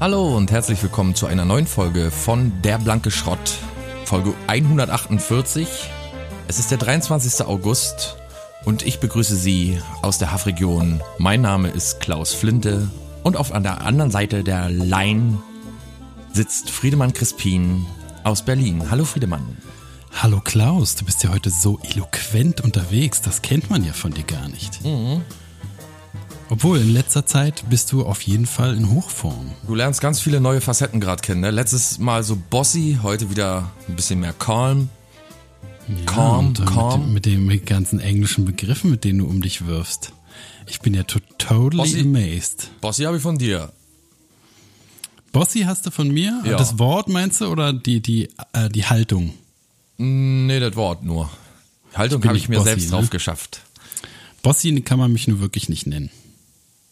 Hallo und herzlich willkommen zu einer neuen Folge von Der blanke Schrott, Folge 148. Es ist der 23. August und ich begrüße Sie aus der Hafregion. Mein Name ist Klaus Flinte und auf der anderen Seite der Line sitzt Friedemann Crispin aus Berlin. Hallo Friedemann. Hallo Klaus, du bist ja heute so eloquent unterwegs, das kennt man ja von dir gar nicht. Mhm. Obwohl, in letzter Zeit bist du auf jeden Fall in Hochform. Du lernst ganz viele neue Facetten gerade kennen. Ne? Letztes Mal so bossy, heute wieder ein bisschen mehr calm. Ja, calm, calm. Mit, dem, mit den ganzen englischen Begriffen, mit denen du um dich wirfst. Ich bin ja totally Bossy, amazed. Bossy habe ich von dir. Bossy hast du von mir? Ja. Das Wort meinst du oder die, die, äh, die Haltung? Nee, das Wort nur. Haltung habe ich mir Bossy, selbst ne? drauf geschafft. Bossy kann man mich nur wirklich nicht nennen.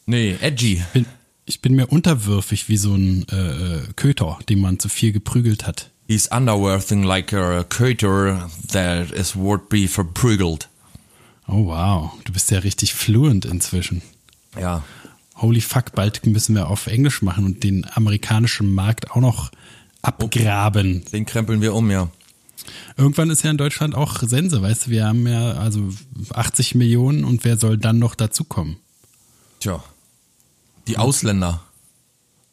Nee, edgy. Ich bin, ich bin mir unterwürfig wie so ein äh, äh, Köter, den man zu viel geprügelt hat. He's underworthing like a Köter that is worth be verprügelt. Oh wow, du bist ja richtig fluent inzwischen. Ja. Holy fuck, bald müssen wir auf Englisch machen und den amerikanischen Markt auch noch abgraben. Den krempeln wir um, ja. Irgendwann ist ja in Deutschland auch Sense, weißt du, wir haben ja also 80 Millionen und wer soll dann noch dazukommen? Tja. Die Ausländer.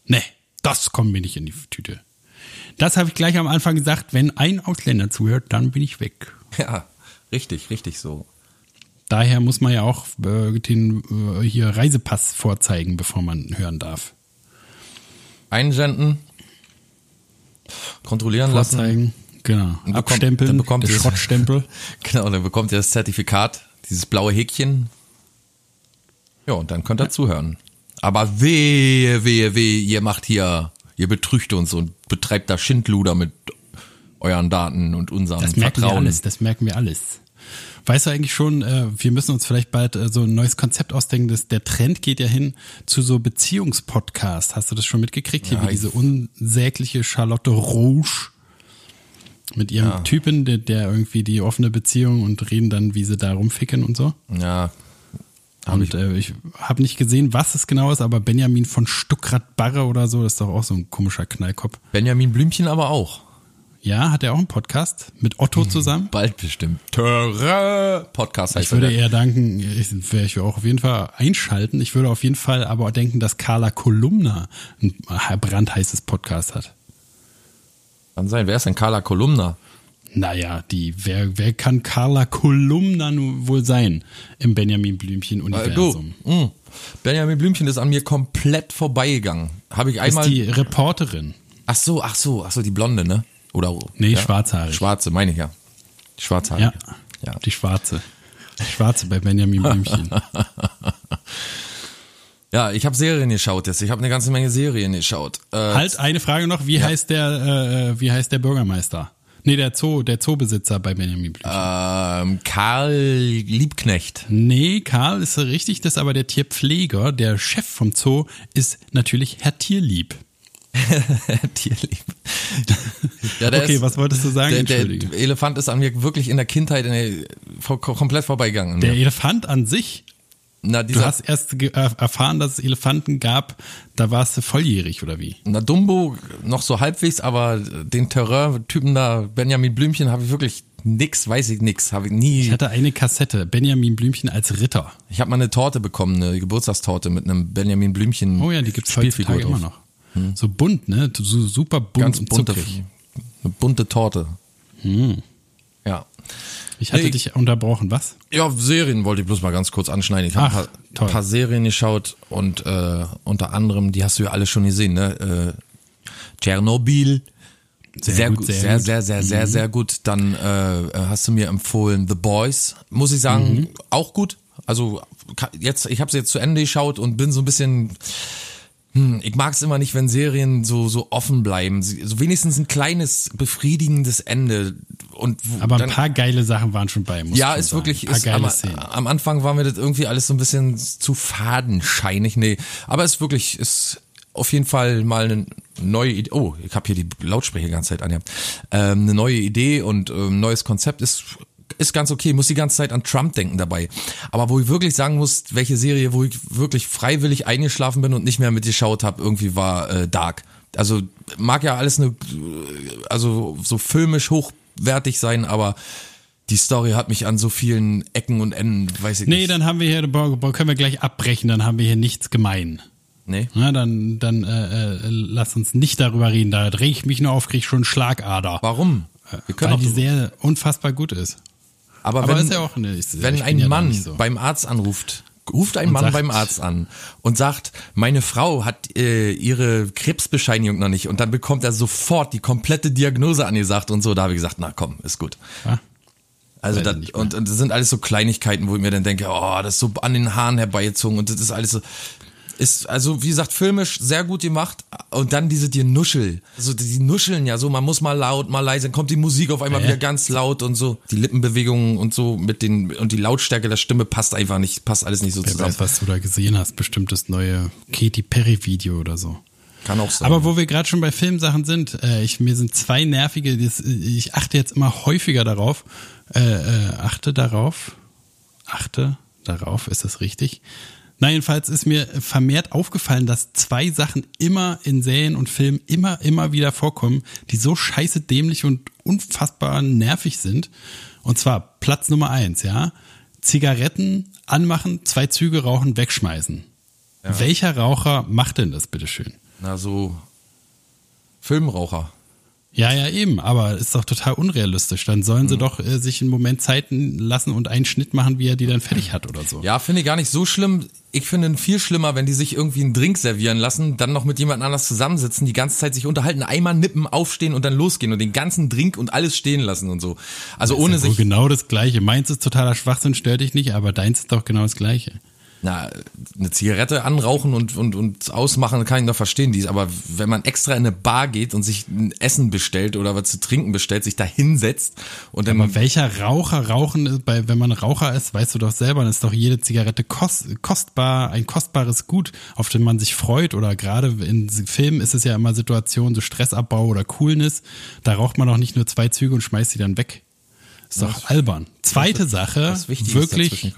Nee, das kommt mir nicht in die Tüte. Das habe ich gleich am Anfang gesagt, wenn ein Ausländer zuhört, dann bin ich weg. Ja, richtig, richtig so. Daher muss man ja auch äh, den äh, hier Reisepass vorzeigen, bevor man hören darf. Einsenden, kontrollieren vorzeigen, lassen. Genau. Bekommt, Abstempeln, dann bekommt der Schrottstempel. genau, dann bekommt ihr das Zertifikat, dieses blaue Häkchen. Ja, und dann könnt ihr ja. zuhören. Aber wehe, wehe, wehe, ihr macht hier, ihr betrügt uns und betreibt da Schindluder mit euren Daten und unserem das merken Vertrauen. Wir alles, das merken wir alles. Weißt du eigentlich schon, äh, wir müssen uns vielleicht bald äh, so ein neues Konzept ausdenken, dass der Trend geht ja hin zu so Beziehungspodcasts. Hast du das schon mitgekriegt? Hier ja, wie diese unsägliche Charlotte Rouge mit ihrem ja. Typen, der, der irgendwie die offene Beziehung und reden dann, wie sie da rumficken und so. Ja, und äh, ich habe nicht gesehen, was es genau ist, aber Benjamin von Stuckrad-Barre oder so, das ist doch auch so ein komischer Knallkopf. Benjamin Blümchen aber auch. Ja, hat er auch einen Podcast mit Otto hm, zusammen? Bald bestimmt. Töre Podcast heißt Ich würde eher danken, ich wäre ich auch auf jeden Fall einschalten. Ich würde auf jeden Fall aber auch denken, dass Carla Kolumna ein brandheißes Podcast hat. Kann sein. Wer ist denn Carla Kolumna? Naja, die, wer, wer kann Carla Kolumna nun wohl sein im Benjamin Blümchen-Universum? Äh, mm. Benjamin Blümchen ist an mir komplett vorbeigegangen. Habe ich einmal. Ist die Reporterin. Ach so, ach so, ach so, die Blonde, ne? Oder? Nee, ja? schwarzhaarig. Schwarze, meine ich ja. Die schwarzhaarige. Ja, ja, die schwarze. Die schwarze bei Benjamin Blümchen. Ja, ich habe Serien geschaut jetzt. Ich habe eine ganze Menge Serien geschaut. Äh, halt eine Frage noch: Wie ja. heißt der? Äh, äh wie heißt der Bürgermeister? Nee, der Zoo, der Zoobesitzer bei Benjamin Blümchen. Ähm, Karl Liebknecht. Nee, Karl ist richtig, das ist aber der Tierpfleger, der Chef vom Zoo ist natürlich Herr Tierlieb. Tierlieb. ja, okay, ist, was wolltest du sagen? Der, der, Elefant ist an mir wirklich in der Kindheit in der, komplett vorbeigegangen. Der Elefant an sich na, du hast erst erfahren, dass es Elefanten gab, da warst du volljährig oder wie? Na, Dumbo noch so halbwegs, aber den Terrain-Typen da, Benjamin Blümchen, habe ich wirklich nix, weiß ich nix, habe ich nie. Ich hatte eine Kassette, Benjamin Blümchen als Ritter. Ich habe mal eine Torte bekommen, eine Geburtstagstorte mit einem Benjamin Blümchen. Oh ja, die gibt's heutzutage immer noch. Hm. So bunt, ne? So super bunt Ganz bunte, Eine bunte Torte. Hm. Ja. Ich hatte nee, dich unterbrochen, was? Ja, Serien wollte ich bloß mal ganz kurz anschneiden. Ich habe ein, paar, ein paar Serien geschaut und äh, unter anderem, die hast du ja alle schon gesehen, ne? Äh, Tschernobyl. Sehr, sehr, gut, sehr, sehr, sehr, sehr, mhm. sehr, sehr gut. Dann äh, hast du mir empfohlen The Boys. Muss ich sagen, mhm. auch gut. Also jetzt, ich habe sie jetzt zu Ende geschaut und bin so ein bisschen Hm, ich mag es immer nicht, wenn Serien so so offen bleiben. So wenigstens ein kleines befriedigendes Ende. Und aber ein paar geile Sachen waren schon bei. Muss ja, ist sagen. wirklich. Ist, am, am, Anfang war mir das irgendwie alles so ein bisschen zu fadenscheinig. Nee, aber es ist wirklich ist auf jeden Fall mal eine neue Idee. Oh, ich habe hier die Lautsprecher die ganze Zeit an. Ja. Ähm, eine neue Idee und ähm, neues Konzept ist ist ganz okay, muss die ganze Zeit an Trump denken dabei. Aber wo ich wirklich sagen muss, welche Serie, wo ich wirklich freiwillig eingeschlafen bin und nicht mehr mitgeschaut habe, irgendwie war äh, Dark. Also mag ja alles eine, also so filmisch hochwertig sein, aber die Story hat mich an so vielen Ecken und Enden, weiß ich nee, nicht. Nee, dann haben wir hier, können wir gleich abbrechen, dann haben wir hier nichts gemein. Nee. Na, dann dann äh, äh, lass uns nicht darüber reden, da drehe ich mich nur auf, krieg schon Schlagader. Warum? Wir können Weil die sehr unfassbar gut ist. Aber, Aber wenn, ja auch eine, wenn ein ja Mann so. beim Arzt anruft, ruft ein und Mann sagt, beim Arzt an und sagt, meine Frau hat äh, ihre Krebsbescheinigung noch nicht und dann bekommt er sofort die komplette Diagnose angesagt und so, da habe ich gesagt, na komm, ist gut. Ja? Also das, und, und das sind alles so Kleinigkeiten, wo ich mir dann denke, oh, das ist so an den Haaren herbeigezogen und das ist alles so, ist, also wie gesagt, filmisch sehr gut gemacht. Und dann diese die Nuschel. Also die nuscheln ja so, man muss mal laut, mal leise, dann kommt die Musik auf einmal äh? wieder ganz laut und so. Die Lippenbewegungen und so mit den, und die Lautstärke der Stimme passt einfach nicht, passt alles nicht so Wer zusammen. Weiß, was du da gesehen hast, bestimmt das neue Katy Perry Video oder so. Kann auch sein. Aber wo wir gerade schon bei Filmsachen sind, äh, ich, mir sind zwei nervige, das, ich achte jetzt immer häufiger darauf, äh, äh, achte darauf, achte darauf, ist das richtig? Na, jedenfalls ist mir vermehrt aufgefallen, dass zwei Sachen immer in Serien und Filmen immer, immer wieder vorkommen, die so scheiße dämlich und unfassbar nervig sind. Und zwar Platz Nummer eins, ja. Zigaretten anmachen, zwei Züge rauchen, wegschmeißen. Ja. Welcher Raucher macht denn das, bitteschön? Na, so Filmraucher. Ja, ja, eben, aber ist doch total unrealistisch. Dann sollen sie mhm. doch äh, sich einen Moment Zeit lassen und einen Schnitt machen, wie er die dann fertig hat oder so. Ja, finde ich gar nicht so schlimm. Ich finde viel schlimmer, wenn die sich irgendwie einen Drink servieren lassen, dann noch mit jemand anders zusammensitzen, die ganze Zeit sich unterhalten, einmal nippen, aufstehen und dann losgehen und den ganzen Drink und alles stehen lassen und so. Also ohne ja sich. Genau das Gleiche. Meins ist totaler Schwachsinn, stört dich nicht, aber deins ist doch genau das Gleiche na, eine Zigarette anrauchen und, und, und ausmachen, kann ich noch verstehen, dies, aber wenn man extra in eine Bar geht und sich ein Essen bestellt oder was zu trinken bestellt, sich da hinsetzt und dann. Aber welcher Raucher rauchen bei, wenn man Raucher ist, weißt du doch selber, dann ist doch jede Zigarette kost, kostbar, ein kostbares Gut, auf den man sich freut oder gerade in Filmen ist es ja immer Situation, so Stressabbau oder Coolness, da raucht man doch nicht nur zwei Züge und schmeißt sie dann weg. Ist doch albern. Zweite Sache, wirklich,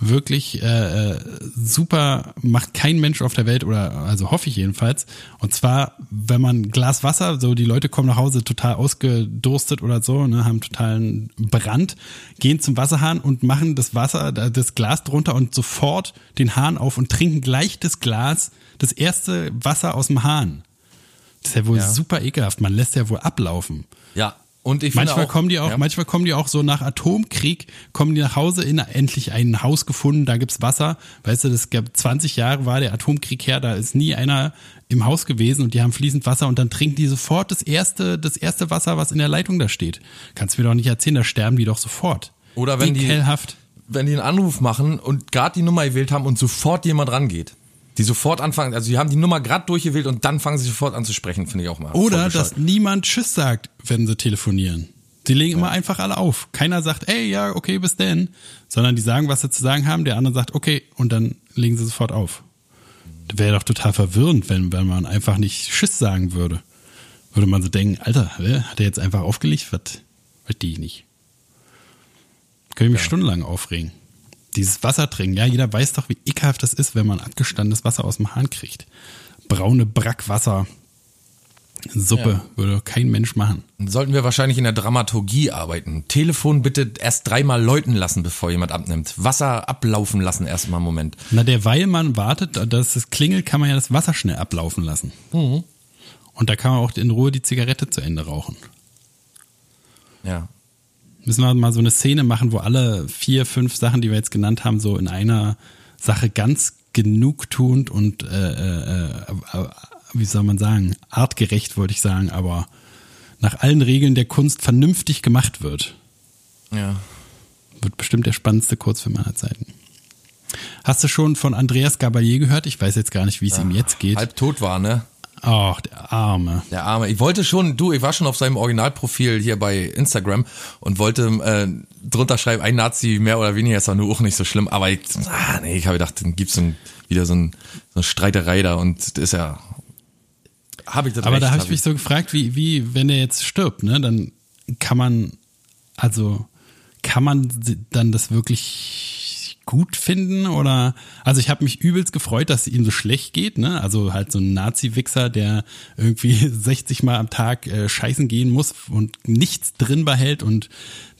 wirklich äh, äh, super, macht kein Mensch auf der Welt oder also hoffe ich jedenfalls. Und zwar, wenn man Glas Wasser, so die Leute kommen nach Hause total ausgedurstet oder so, ne, haben totalen Brand, gehen zum Wasserhahn und machen das Wasser, das Glas drunter und sofort den Hahn auf und trinken gleich das Glas, das erste Wasser aus dem Hahn. Das ist ja wohl ja. super ekelhaft. Man lässt ja wohl ablaufen. Ja, und ich manchmal auch, kommen die auch, ja. manchmal kommen die auch so nach Atomkrieg, kommen die nach Hause in endlich ein Haus gefunden, da gibt's Wasser. Weißt du, das gab 20 Jahre war der Atomkrieg her, da ist nie einer im Haus gewesen und die haben fließend Wasser und dann trinken die sofort das erste, das erste Wasser, was in der Leitung da steht. Kannst du mir doch nicht erzählen, da sterben die doch sofort. Oder wenn Ekelhaft. die, wenn die einen Anruf machen und gerade die Nummer gewählt haben und sofort jemand rangeht die sofort anfangen, also die haben die Nummer gerade durchgewählt und dann fangen sie sofort an zu sprechen, finde ich auch mal. Oder dass niemand Tschüss sagt, wenn sie telefonieren. Die legen ja. immer einfach alle auf. Keiner sagt, ey, ja, okay, bis denn, sondern die sagen, was sie zu sagen haben, der andere sagt, okay, und dann legen sie sofort auf. Das wäre doch total verwirrend, wenn, wenn man einfach nicht Tschüss sagen würde. Würde man so denken, Alter, hat er jetzt einfach aufgelegt? Was, verstehe ich nicht. Könnte ich mich ja. stundenlang aufregen. Dieses Wasser trinken, ja, jeder weiß doch, wie ekelhaft das ist, wenn man abgestandenes Wasser aus dem Hahn kriegt. Braune Brackwasser. Suppe ja. würde kein Mensch machen. Sollten wir wahrscheinlich in der Dramaturgie arbeiten. Telefon bitte erst dreimal läuten lassen, bevor jemand abnimmt. Wasser ablaufen lassen erstmal einen Moment. Na, derweil man wartet, dass es klingelt, kann man ja das Wasser schnell ablaufen lassen. Mhm. Und da kann man auch in Ruhe die Zigarette zu Ende rauchen. Ja, Müssen wir mal so eine Szene machen, wo alle vier, fünf Sachen, die wir jetzt genannt haben, so in einer Sache ganz genugtuend und äh, äh, äh, wie soll man sagen, artgerecht wollte ich sagen, aber nach allen Regeln der Kunst vernünftig gemacht wird. Ja. Wird bestimmt der spannendste Kurzfilm aller Zeiten. Hast du schon von Andreas Gabalier gehört? Ich weiß jetzt gar nicht, wie es ihm jetzt geht. Halb tot war, ne? Ach, der Arme. Der Arme. Ich wollte schon, du, ich war schon auf seinem Originalprofil hier bei Instagram und wollte äh, drunter schreiben, ein Nazi mehr oder weniger ist doch nur auch nicht so schlimm. Aber ich, ah, nee, ich habe gedacht, dann gibt's ein, wieder so, ein, so eine Streiterei da und das ist ja. Habe ich das Aber recht, da habe hab ich mich so gefragt, wie, wie, wenn er jetzt stirbt, ne, dann kann man, also kann man dann das wirklich gut finden oder also ich habe mich übelst gefreut, dass es ihm so schlecht geht, ne? Also halt so ein Nazi-Wichser, der irgendwie 60 Mal am Tag äh, scheißen gehen muss und nichts drin behält und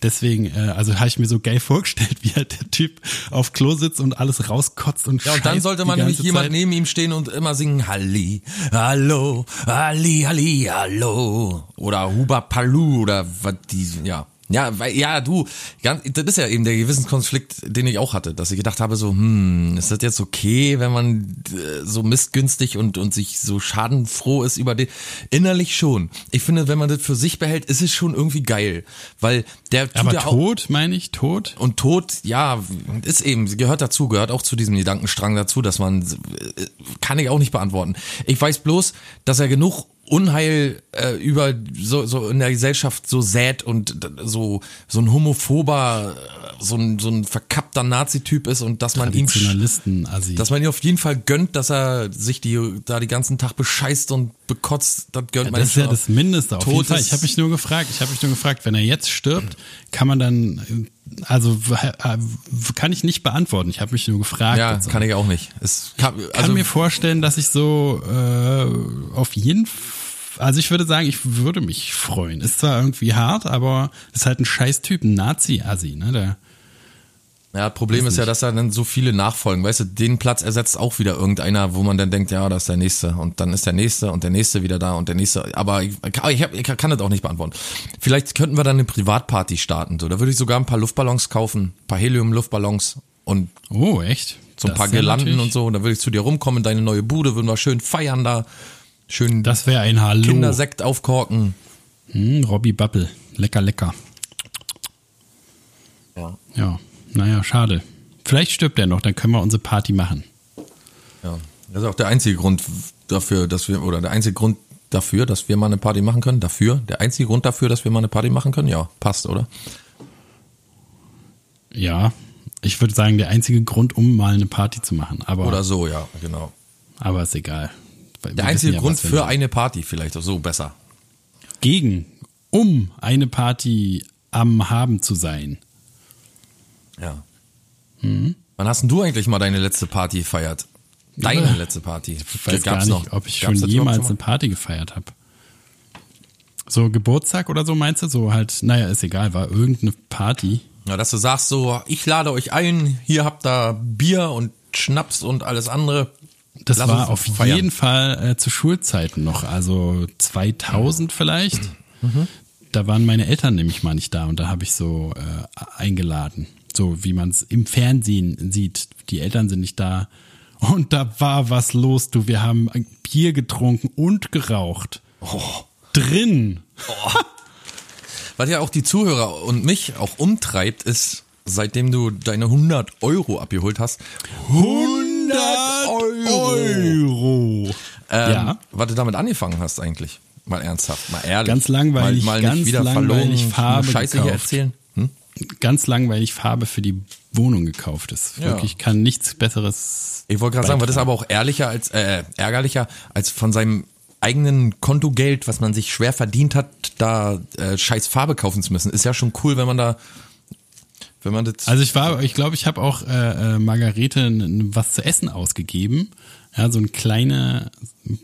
deswegen, äh, also habe ich mir so geil vorgestellt, wie halt der Typ auf Klo sitzt und alles rauskotzt und Ja, und dann sollte man nämlich jemand Zeit. neben ihm stehen und immer singen Halli, Hallo, Halli, Halli, Hallo. Oder Huba Palu oder was die, ja. Ja, weil, ja, du, ganz, das ist ja eben der Gewissenskonflikt, den ich auch hatte, dass ich gedacht habe, so, hm, ist das jetzt okay, wenn man äh, so missgünstig und, und sich so schadenfroh ist über den, innerlich schon. Ich finde, wenn man das für sich behält, ist es schon irgendwie geil, weil der tut Aber ja auch, tot, meine ich, tot? und Tod, ja, ist eben, gehört dazu, gehört auch zu diesem Gedankenstrang dazu, dass man, äh, kann ich auch nicht beantworten. Ich weiß bloß, dass er genug Unheil äh, über so, so in der Gesellschaft so sät und so so ein homophober, äh, so ein, so ein verkappter Nazi-Typ ist und dass man ihm dass man ihm auf jeden Fall gönnt, dass er sich die da die ganzen Tag bescheißt und bekotzt, das gönnt Ja, man das ist ja das Mindeste auf jeden Fall. Ich habe mich nur gefragt, ich habe mich nur gefragt, wenn er jetzt stirbt, kann man dann, äh, also äh, kann ich nicht beantworten. Ich habe mich nur gefragt. ja, Also, kann ich auch nicht. Es kann, kann also mir vorstellen, dass ich so äh, auf jeden Fall, also ich würde sagen, ich würde mich freuen. Ist zwar irgendwie hart, aber ist halt ein Scheißtyp, ein Nazi-Assi, ne? Der, Ja, Problem ist ja, dass da dann so viele nachfolgen. Weißt du, den Platz ersetzt auch wieder irgendeiner, wo man dann denkt, ja, das ist der nächste. Und dann ist der nächste und der nächste wieder da und der nächste. Aber ich, ich, hab, ich kann das auch nicht beantworten. Vielleicht könnten wir dann eine Privatparty starten. So, da würde ich sogar ein paar Luftballons kaufen, ein paar Helium-Luftballons und oh, echt? so ein Das paar Girlanden und so. Und dann würde ich zu dir rumkommen in deine neue Bude, würden wir schön feiern da. Schön Das wäre ein Hallo. Kindersekt aufkorken. Hm, Robby Bappel. Lecker, lecker. Ja. Ja, naja, schade. Vielleicht stirbt er noch, dann können wir unsere Party machen. Ja. Das ist auch der einzige Grund dafür, dass wir, oder der einzige Grund dafür, dass wir mal eine Party machen können. Dafür, der einzige Grund dafür, dass wir mal eine Party machen können. Ja, passt, oder? Ja, ich würde sagen, der einzige Grund, um mal eine Party zu machen. Aber, Oder so, ja, genau. aber ist egal. Wir Der einzige ja, Grund wir für machen. eine Party vielleicht, so besser. Gegen, um eine Party am Haben zu sein. Ja. Mhm. Wann hast denn du eigentlich mal deine letzte Party gefeiert? Deine letzte Party? Ich weiß gar nicht, ob ich schon Gab's jemals überhaupt eine Party gefeiert habe. So Geburtstag oder so meinst du? So halt, naja, ist egal, war irgendeine Party. Ja, dass du sagst so, ich lade euch ein, hier habt ihr Bier und Schnaps und alles andere. Das Lass war auf feiern. jeden Fall äh, zu Schulzeiten noch, also 2000 vielleicht. Mhm. Da waren meine Eltern nämlich mal nicht da und da habe ich so äh, eingeladen, so wie man es im Fernsehen sieht. Die Eltern sind nicht da und da war was los, du. Wir haben ein Bier getrunken und geraucht. Oh. Drin. Was ja auch die Zuhörer und mich auch umtreibt, ist, seitdem du deine 100 Euro abgeholt hast, 100 Euro. Ähm, Ja. Was du damit angefangen hast eigentlich. Mal ernsthaft, mal ehrlich. Ganz langweilig, mal, mal ganz nicht wieder langweilig Farbe Scheiße hier gekauft. erzählen. Hm? Ganz langweilig Farbe für die Wohnung gekauft. Das Ja. wirklich kann nichts Besseres. Ich wollte gerade sagen, was ist aber auch ehrlicher als äh, ärgerlicher als von seinem eigenen Kontogeld, was man sich schwer verdient hat, da äh, scheiß Farbe kaufen zu müssen. Ist ja schon cool, wenn man da wenn man das Also ich war, ich glaube, ich habe auch äh, äh, Margarete was zu essen ausgegeben. Ja, so ein kleiner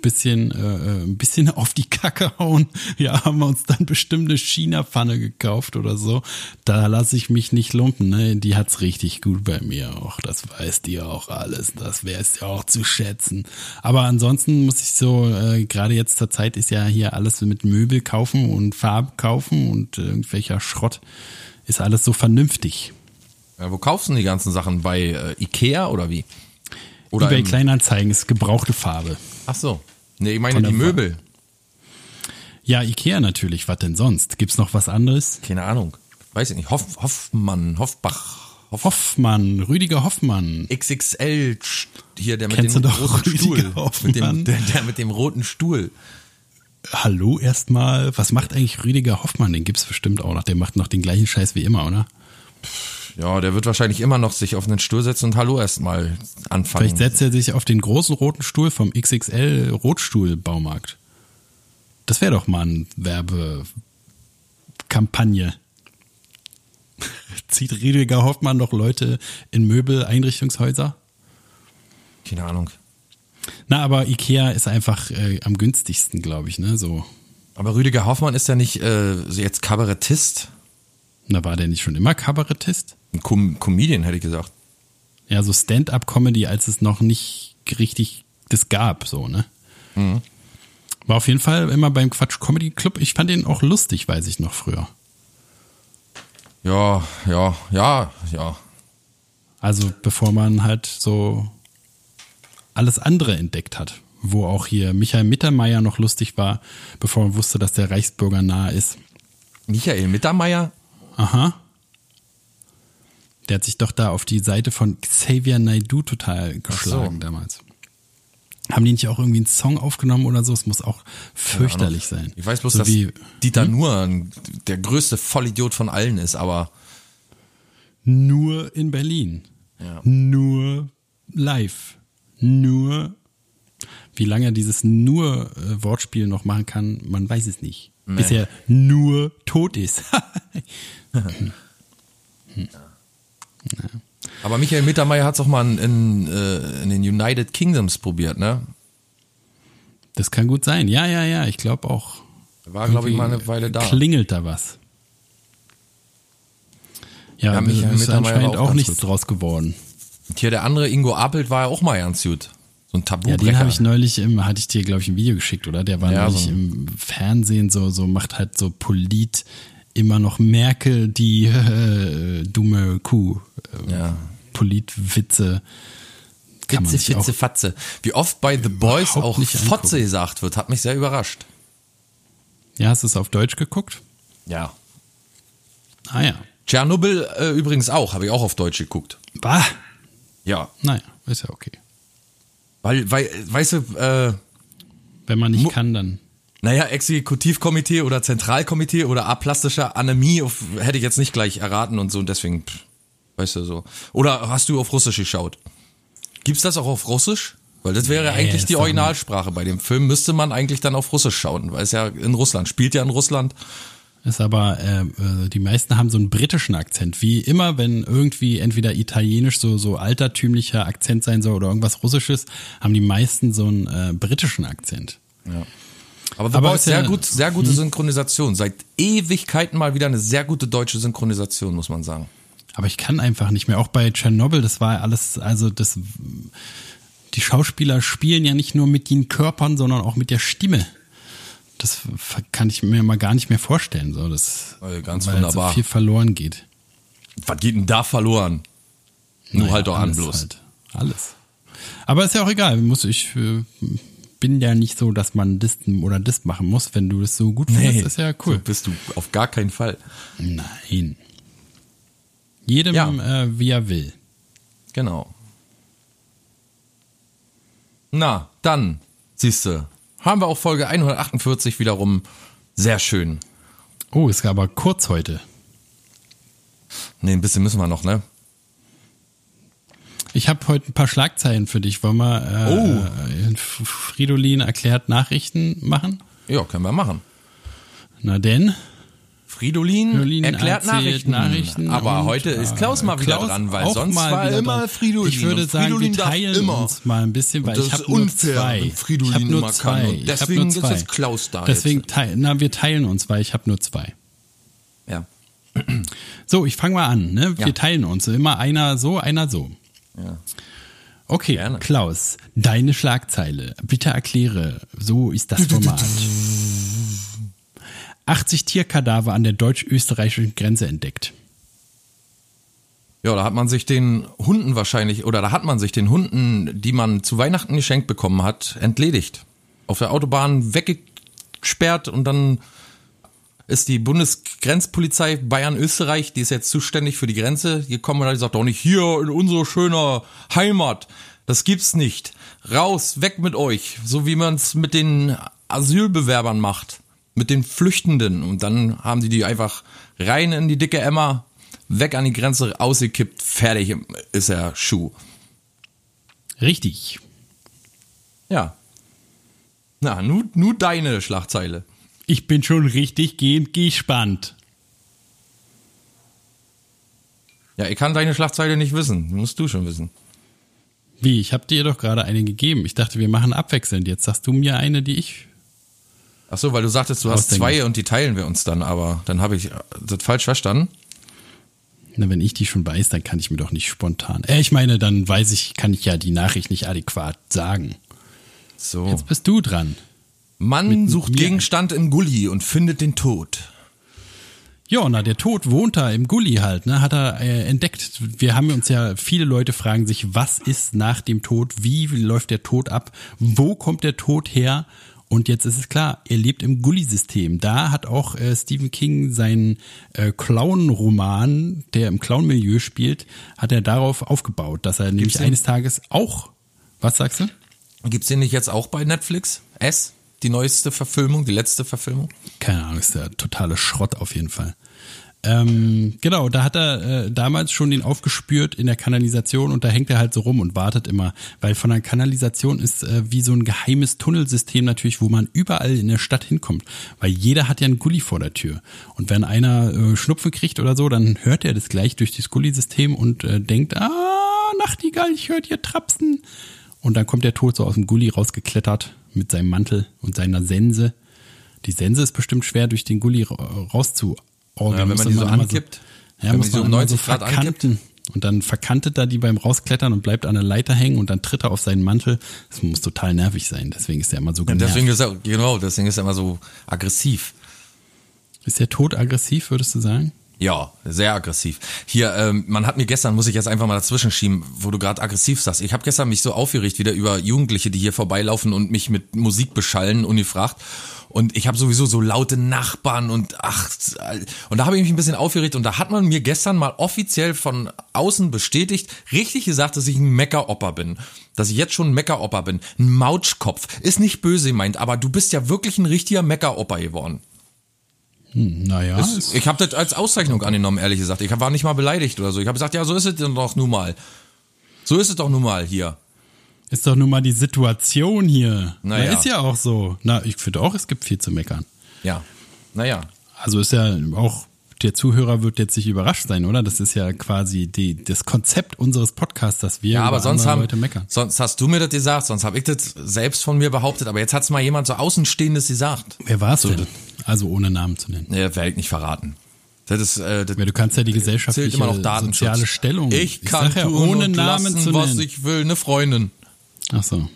bisschen, äh, äh, ein bisschen auf die Kacke hauen. Ja, haben wir uns dann bestimmt eine China-Pfanne gekauft oder so. Da lasse ich mich nicht lumpen. Ne? Die hat's richtig gut bei mir auch. Das weiß die auch alles. Das wäre es ja auch zu schätzen. Aber ansonsten muss ich so, äh, gerade jetzt zur Zeit ist ja hier alles mit Möbel kaufen und Farbe kaufen und äh, irgendwelcher Schrott. Ist alles so vernünftig. ja, wo kaufst du denn die ganzen Sachen bei äh, Ikea oder wie? Oder eBay Kleinanzeigen ist gebrauchte Farbe. Ach so. Nee, ich meine die Möbel. Ja, Ikea natürlich. Was denn sonst? Gibt's noch was anderes? Keine Ahnung. Weiß ich nicht. Hoff, Hoffmann, Hoffbach. Hoffmann, Rüdiger Hoffmann. XXL, hier der mit Kennst dem roten Rüdiger Stuhl. Hoffmann? Mit dem, der, der mit dem roten Stuhl. Hallo erstmal. Was macht eigentlich Rüdiger Hoffmann? Den gibt's bestimmt auch noch. Der macht noch den gleichen Scheiß wie immer, oder? Ja, der wird wahrscheinlich immer noch sich auf einen Stuhl setzen und Hallo erstmal anfangen. Vielleicht setzt er sich auf den großen roten Stuhl vom XXL Rotstuhl-Baumarkt. Das wäre doch mal eine Werbekampagne. Zieht Rüdiger Hoffmann noch Leute in Möbel-Einrichtungshäuser? Keine Ahnung. Na, aber Ikea ist einfach äh, am günstigsten, glaube ich, ne? So. Aber Rüdiger Hoffmann ist ja nicht äh, jetzt Kabarettist. Na, war der nicht schon immer Kabarettist? Ein Com Comedian, hätte ich gesagt. Ja, so Stand-up-Comedy, als es noch nicht richtig das gab, so, ne? Mhm. War auf jeden Fall immer beim Quatsch Comedy Club. Ich fand den auch lustig, weiß ich noch früher. Ja, ja, ja, ja. Also bevor man halt so alles andere entdeckt hat. Wo auch hier Michael Mittermeier noch lustig war, bevor man wusste, dass der Reichsbürger nahe ist. Michael Mittermeier? Aha. Der hat sich doch da auf die Seite von Xavier Naidoo total geschlagen so. damals. Haben die nicht auch irgendwie einen Song aufgenommen oder so? Es muss auch fürchterlich sein. Ich weiß bloß, so dass wie Dieter Nuhr der größte Vollidiot von allen ist, aber nur in Berlin. Ja. Nur live. Nur. Wie lange er dieses nur äh, Wortspiel noch machen kann, man weiß es nicht. Bis er nur tot ist. aber Michael Mittermeier hat es auch mal in, in, äh, in den United Kingdoms probiert, ne? das kann gut sein. Ja, ja, ja. Ich glaube auch. War, glaube ich, mal eine Weile da. Klingelt da was. Ja, Ja, ja Michael ist Mittermeier anscheinend auch auch nichts gut. draus geworden. Und hier der andere Ingo Apelt war ja auch mal ganz gut. So ein Ja, Tabubrecher. den habe ich neulich im, hatte ich dir, glaube ich, ein Video geschickt, oder? Der war Ja, neulich so im Fernsehen, so, so macht halt so Polit immer noch Merkel, die äh, dumme Kuh. Äh, Ja. Politwitze. Kann man Fitze, Fatze. Wie oft bei The Boys auch nicht Fotze gesagt wird, hat mich sehr überrascht. ja, hast du es auf Deutsch geguckt? Ja. Ah ja. Tschernobyl äh, übrigens auch, habe ich auch auf Deutsch geguckt. Bah. Ja. Naja, ist ja okay. Weil, weil weißt du, äh, Wenn man nicht kann, dann. naja, Exekutivkomitee oder Zentralkomitee oder aplastischer Anämie auf, hätte ich jetzt nicht gleich erraten und so und deswegen, pff, weißt du so. Oder hast du auf Russisch geschaut? Gibt's das auch auf Russisch? Weil das wäre Nee, eigentlich die Originalsprache. Bei dem Film müsste man eigentlich dann auf Russisch schauen, weil es ja in Russland, spielt ja in Russland. Ist aber, äh, äh, die meisten haben so einen britischen Akzent. Wie immer, wenn irgendwie entweder italienisch so, so altertümlicher Akzent sein soll oder irgendwas Russisches, haben die meisten so einen äh, britischen Akzent. Aber The Aber Boys, ist ja- sehr gut, sehr gute Synchronisation. Seit Ewigkeiten mal wieder eine sehr gute deutsche Synchronisation, muss man sagen. Aber ich kann einfach nicht mehr. Auch bei Tschernobyl, das war alles, also das, die Schauspieler spielen ja nicht nur mit den Körpern, sondern auch mit der Stimme. Das kann ich mir mal gar nicht mehr vorstellen. So, das, Äh, ganz weil wunderbar. so viel verloren geht. Was geht denn da verloren? Nur Naja, halt doch an alles bloß. Halt. Alles. Aber ist ja auch egal. Muss ich äh, bin ja nicht so, dass man das oder das machen muss. Wenn du das so gut findest, ist ja So cool. bist du auf gar keinen Fall. Nein. Jedem Ja. äh, wie er will. Genau. Na, dann, siehste, haben wir auch Folge 148 wiederum. Sehr schön. Oh, ist aber kurz heute. Nee, ein bisschen müssen wir noch, ne? Ich habe heute ein paar Schlagzeilen für dich. Wollen wir äh, Oh. Fridolin erklärt Nachrichten machen? Ja, können wir machen. Na denn, Fridolin, Fridolin erklärt Nachrichten. Nachrichten Aber heute ist äh, Klaus mal wieder Klaus dran, weil sonst war immer dran. Fridolin. Ich würde sagen, Fridolin wir teilen immer. uns mal ein bisschen, weil ich ist habe nur zwei. Fridolin ich habe nur kann. zwei. Und deswegen nur ist zwei. jetzt Klaus da Deswegen teilen, na, wir teilen uns, weil ich habe nur zwei. Ja. So, ich fange mal an. Ne? Wir Ja. teilen uns. Immer einer so, einer so. ja. Okay, Gerne. Klaus, deine Schlagzeile. Bitte erkläre. So ist das Format. 80 Tierkadaver an der deutsch-österreichischen Grenze entdeckt. Ja, da hat man sich den Hunden wahrscheinlich, oder da hat man sich den Hunden, die man zu Weihnachten geschenkt bekommen hat, entledigt. Auf der Autobahn weggesperrt und dann ist die Bundesgrenzpolizei Bayern-Österreich, die ist jetzt zuständig für die Grenze, gekommen und hat gesagt, doch nicht hier in unsere schöne Heimat. Das gibt's nicht. Raus, weg mit euch. So wie man es mit den Asylbewerbern macht. Mit den Flüchtenden. Und dann haben die die einfach rein in die dicke Emma, weg an die Grenze, ausgekippt, fertig ist der Schuh. Richtig. Ja. Na, nur, nur deine Schlagzeile. Ich bin schon richtig gehend gespannt. Ja, ich kann deine Schlagzeile nicht wissen. Musst du schon wissen. Wie? Ich habe dir doch gerade eine gegeben. Ich dachte, wir machen abwechselnd. Jetzt sagst du mir eine, die ich. Ach so, weil du sagtest, du hast zwei und die teilen wir uns dann, aber dann habe ich das falsch verstanden. Na, wenn ich die schon weiß, dann kann ich mir doch nicht spontan. Äh, ich meine, dann weiß ich, kann ich ja die Nachricht nicht adäquat sagen. So. Jetzt bist du dran. Mann sucht Gegenstand im Gully und findet den Tod. Ja, na, der Tod wohnt da im Gully halt, ne, hat er äh, entdeckt. Wir haben uns ja, viele Leute fragen sich, was ist nach dem Tod? Wie läuft der Tod ab? Wo kommt der Tod her? Und jetzt ist es klar, er lebt im Gully-System. Da hat auch äh, Stephen King seinen äh, Clown-Roman, der im Clown-Milieu spielt, hat er darauf aufgebaut, dass er nämlich eines Tages auch, was sagst du? Gibt's den nicht jetzt auch bei Netflix? S? Die neueste Verfilmung, die letzte Verfilmung? Keine Ahnung, ist der totale Schrott auf jeden Fall. Ähm, genau, da hat er äh, damals schon den aufgespürt in der Kanalisation und da hängt er halt so rum und wartet immer, weil von der Kanalisation ist äh, wie so ein geheimes Tunnelsystem natürlich, wo man überall in der Stadt hinkommt, weil jeder hat ja einen Gully vor der Tür. Und wenn einer äh, Schnupfen kriegt oder so, dann hört er das gleich durch das Gully-System und äh, denkt, ah, Nachtigall, ich höre dir trapsen. Und dann kommt der Tod so aus dem Gully rausgeklettert mit seinem Mantel und seiner Sense. Die Sense ist bestimmt schwer durch den Gully rauszu Oh, ja, wenn man die so ankippt, so, ja, muss man um 90 so Grad verkanten. Und dann verkantet er die beim Rausklettern und bleibt an der Leiter hängen und dann tritt er auf seinen Mantel. Das muss total nervig sein. Deswegen ist er immer so genervt. deswegen ist er, genau, deswegen ist er immer so aggressiv. Ist der Tod aggressiv, würdest du sagen? Ja, sehr aggressiv. Hier, ähm, man hat mir gestern, muss ich jetzt einfach mal dazwischen schieben, wo du gerade aggressiv sagst. Ich habe gestern mich so aufgeregt wieder über Jugendliche, die hier vorbeilaufen und mich mit Musik beschallen, ungefragt. Und ich habe sowieso so laute Nachbarn und ach, und da habe ich mich ein bisschen aufgeregt und da hat man mir gestern mal offiziell von außen bestätigt, richtig gesagt, dass ich ein Meckeropper bin. Dass ich jetzt schon ein Meckeropper bin. Ein Mautschkopf. Ist nicht böse gemeint, aber du bist ja wirklich ein richtiger Meckeropper geworden. Hm, naja. Ist, ich habe das als Auszeichnung angenommen, ehrlich gesagt. Ich war nicht mal beleidigt oder so. Ich habe gesagt, ja, so ist es doch nun mal. So ist es doch nun mal hier. Ist doch nun mal die Situation hier. Naja. Na, ist ja auch so. Na, ich finde auch, es gibt viel zu meckern. Ja. Naja. Also ist ja auch, der Zuhörer wird jetzt nicht überrascht sein, oder? Das ist ja quasi die, das Konzept unseres Podcasts, dass wir ja, aber sonst haben, Leute meckern. Sonst hast du mir das gesagt, sonst habe ich das selbst von mir behauptet, aber jetzt hat es mal jemand so Außenstehendes gesagt. Wer war es so, denn? Also ohne Namen zu nennen. Ja, werde ich nicht verraten. Das ist, äh, das ja, du kannst ja die gesellschaftliche immer noch soziale Stellung. Ich kann ich ja, ohne Namen lassen, zu nennen. was ich will, eine Freundin. Ach so.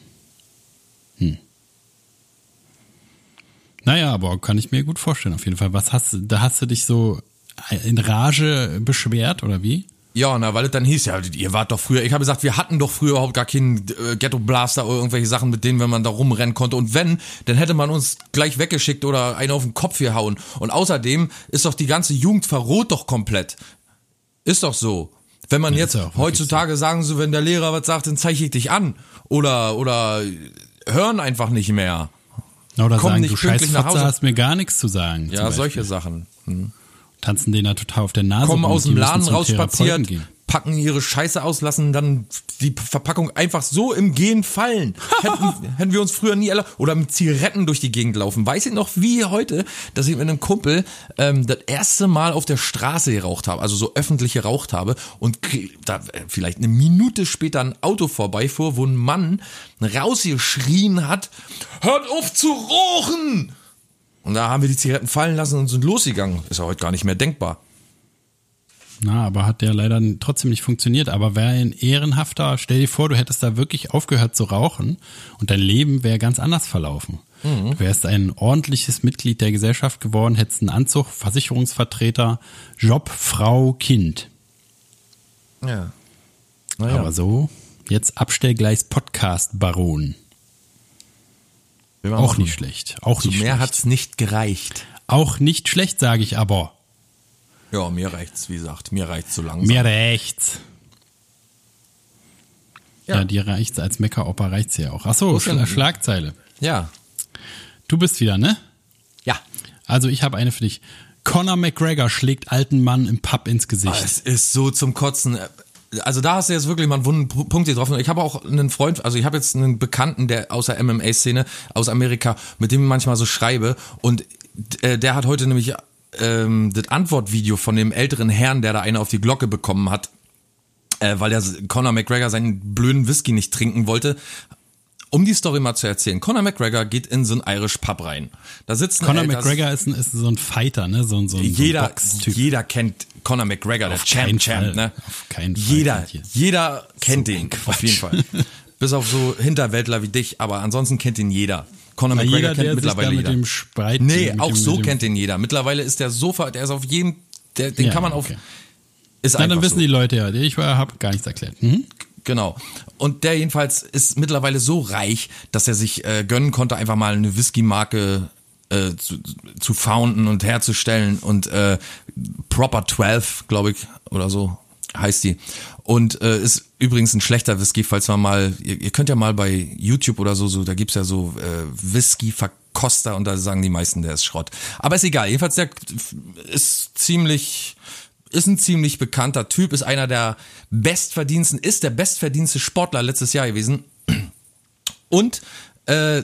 Hm. Naja, aber kann ich mir gut vorstellen, auf jeden Fall. Was hast du, da hast du dich so in Rage beschwert oder wie? Ja, na, weil es dann hieß, ja, ihr wart doch früher, ich habe gesagt, wir hatten doch früher überhaupt gar keinen äh, Ghetto Blaster oder irgendwelche Sachen, mit denen man da rumrennen konnte. Und wenn, dann hätte man uns gleich weggeschickt oder einen auf den Kopf gehauen. Und außerdem ist doch die ganze Jugend verroht doch komplett. Ist doch so. Wenn man jetzt heutzutage sagen so, wenn der Lehrer was sagt, dann zeige ich dich an. Oder, oder hören einfach nicht mehr. Oder Kommen sagen, nicht du scheiß nach Hause. hast mir gar nichts zu sagen. Ja, solche Sachen. Hm. Tanzen denen da total auf der Nase. Kommen aus dem Laden rausspaziert, packen ihre Scheiße aus, lassen dann die Verpackung einfach so im Gehen fallen. hätten, hätten wir uns früher nie erlaubt. Oder mit Zigaretten durch die Gegend laufen. Weiß ich noch wie heute, dass ich mit einem Kumpel ähm, das erste Mal auf der Straße geraucht habe, also so öffentlich geraucht habe und da äh, vielleicht eine Minute später ein Auto vorbeifuhr, wo ein Mann rausgeschrien hat, hört auf zu rauchen! Und da haben wir die Zigaretten fallen lassen und sind losgegangen. Ist ja heute gar nicht mehr denkbar. Na, aber hat der leider trotzdem nicht funktioniert. Aber wäre ein ehrenhafter, stell dir vor, du hättest da wirklich aufgehört zu rauchen und dein Leben wäre ganz anders verlaufen. Mhm. Du wärst ein ordentliches Mitglied der Gesellschaft geworden, hättest einen Anzug, Versicherungsvertreter, Job, Frau, Kind. Ja. Naja. Aber so, jetzt Abstellgleis Podcast Baron. Auch nicht schlecht. Auch Zu nicht mehr schlecht. hat's nicht gereicht. Auch nicht schlecht, sage ich aber. Ja, mir reicht's, wie gesagt, mir reicht's so langsam. Mehr rechts. Ja, Ja. dir reicht's als Mecker-Opa reicht's ja auch. Achso, Schla Schlagzeile. Ja. Du bist wieder, ne? Ja. Also ich habe eine für dich. Conor McGregor schlägt alten Mann im Pub ins Gesicht. Es ist so zum Kotzen. Also da hast du jetzt wirklich mal einen wunden Punkt getroffen. Ich habe auch einen Freund, also ich habe jetzt einen Bekannten, der aus der MMA-Szene aus Amerika, mit dem ich manchmal so schreibe und äh, der hat heute nämlich ähm, das Antwortvideo von dem älteren Herrn, der da eine auf die Glocke bekommen hat, äh, weil der Conor McGregor seinen blöden Whisky nicht trinken wollte. Um die Story mal zu erzählen, Conor McGregor geht in so einen Irish Pub rein. Da sitzt ein Conor McGregor ist, ein, ist so ein Fighter, ne? So, ein- so, ein- so ein jeder, jeder kennt Conor McGregor, der Auf keinen Champ, Champ, ne? Auf keinen Fall Jeder, jeder kennt So den, ein auf jeden Fall. Bis auf so Hinterwäldler wie dich, aber ansonsten kennt ihn jeder. Conor Weil McGregor jeder, kennt mittlerweile mit jeder. dem Spreit... nee, mit auch dem, so mit kennt ihn jeder. Mittlerweile ist der Sofa, der ist auf jedem, der, den Ja, kann man auf, okay. ist Na, dann wissen so. die Leute ja. Ich habe gar nichts erklärt. Mhm. Genau. Und der jedenfalls ist mittlerweile so reich, dass er sich äh, gönnen konnte, einfach mal eine Whisky-Marke äh, zu, zu founden und herzustellen. Und äh, Proper 12, glaube ich, oder so heißt die. Und äh, ist übrigens ein schlechter Whisky, falls man mal, ihr, ihr könnt ja mal bei YouTube oder so, so da gibt's ja so äh, Whisky-Verkoster und da sagen die meisten, der ist Schrott. Aber ist egal, jedenfalls der ist ziemlich ist ein ziemlich bekannter Typ, ist einer der bestverdiensten, ist der bestverdienste Sportler letztes Jahr gewesen. Und äh,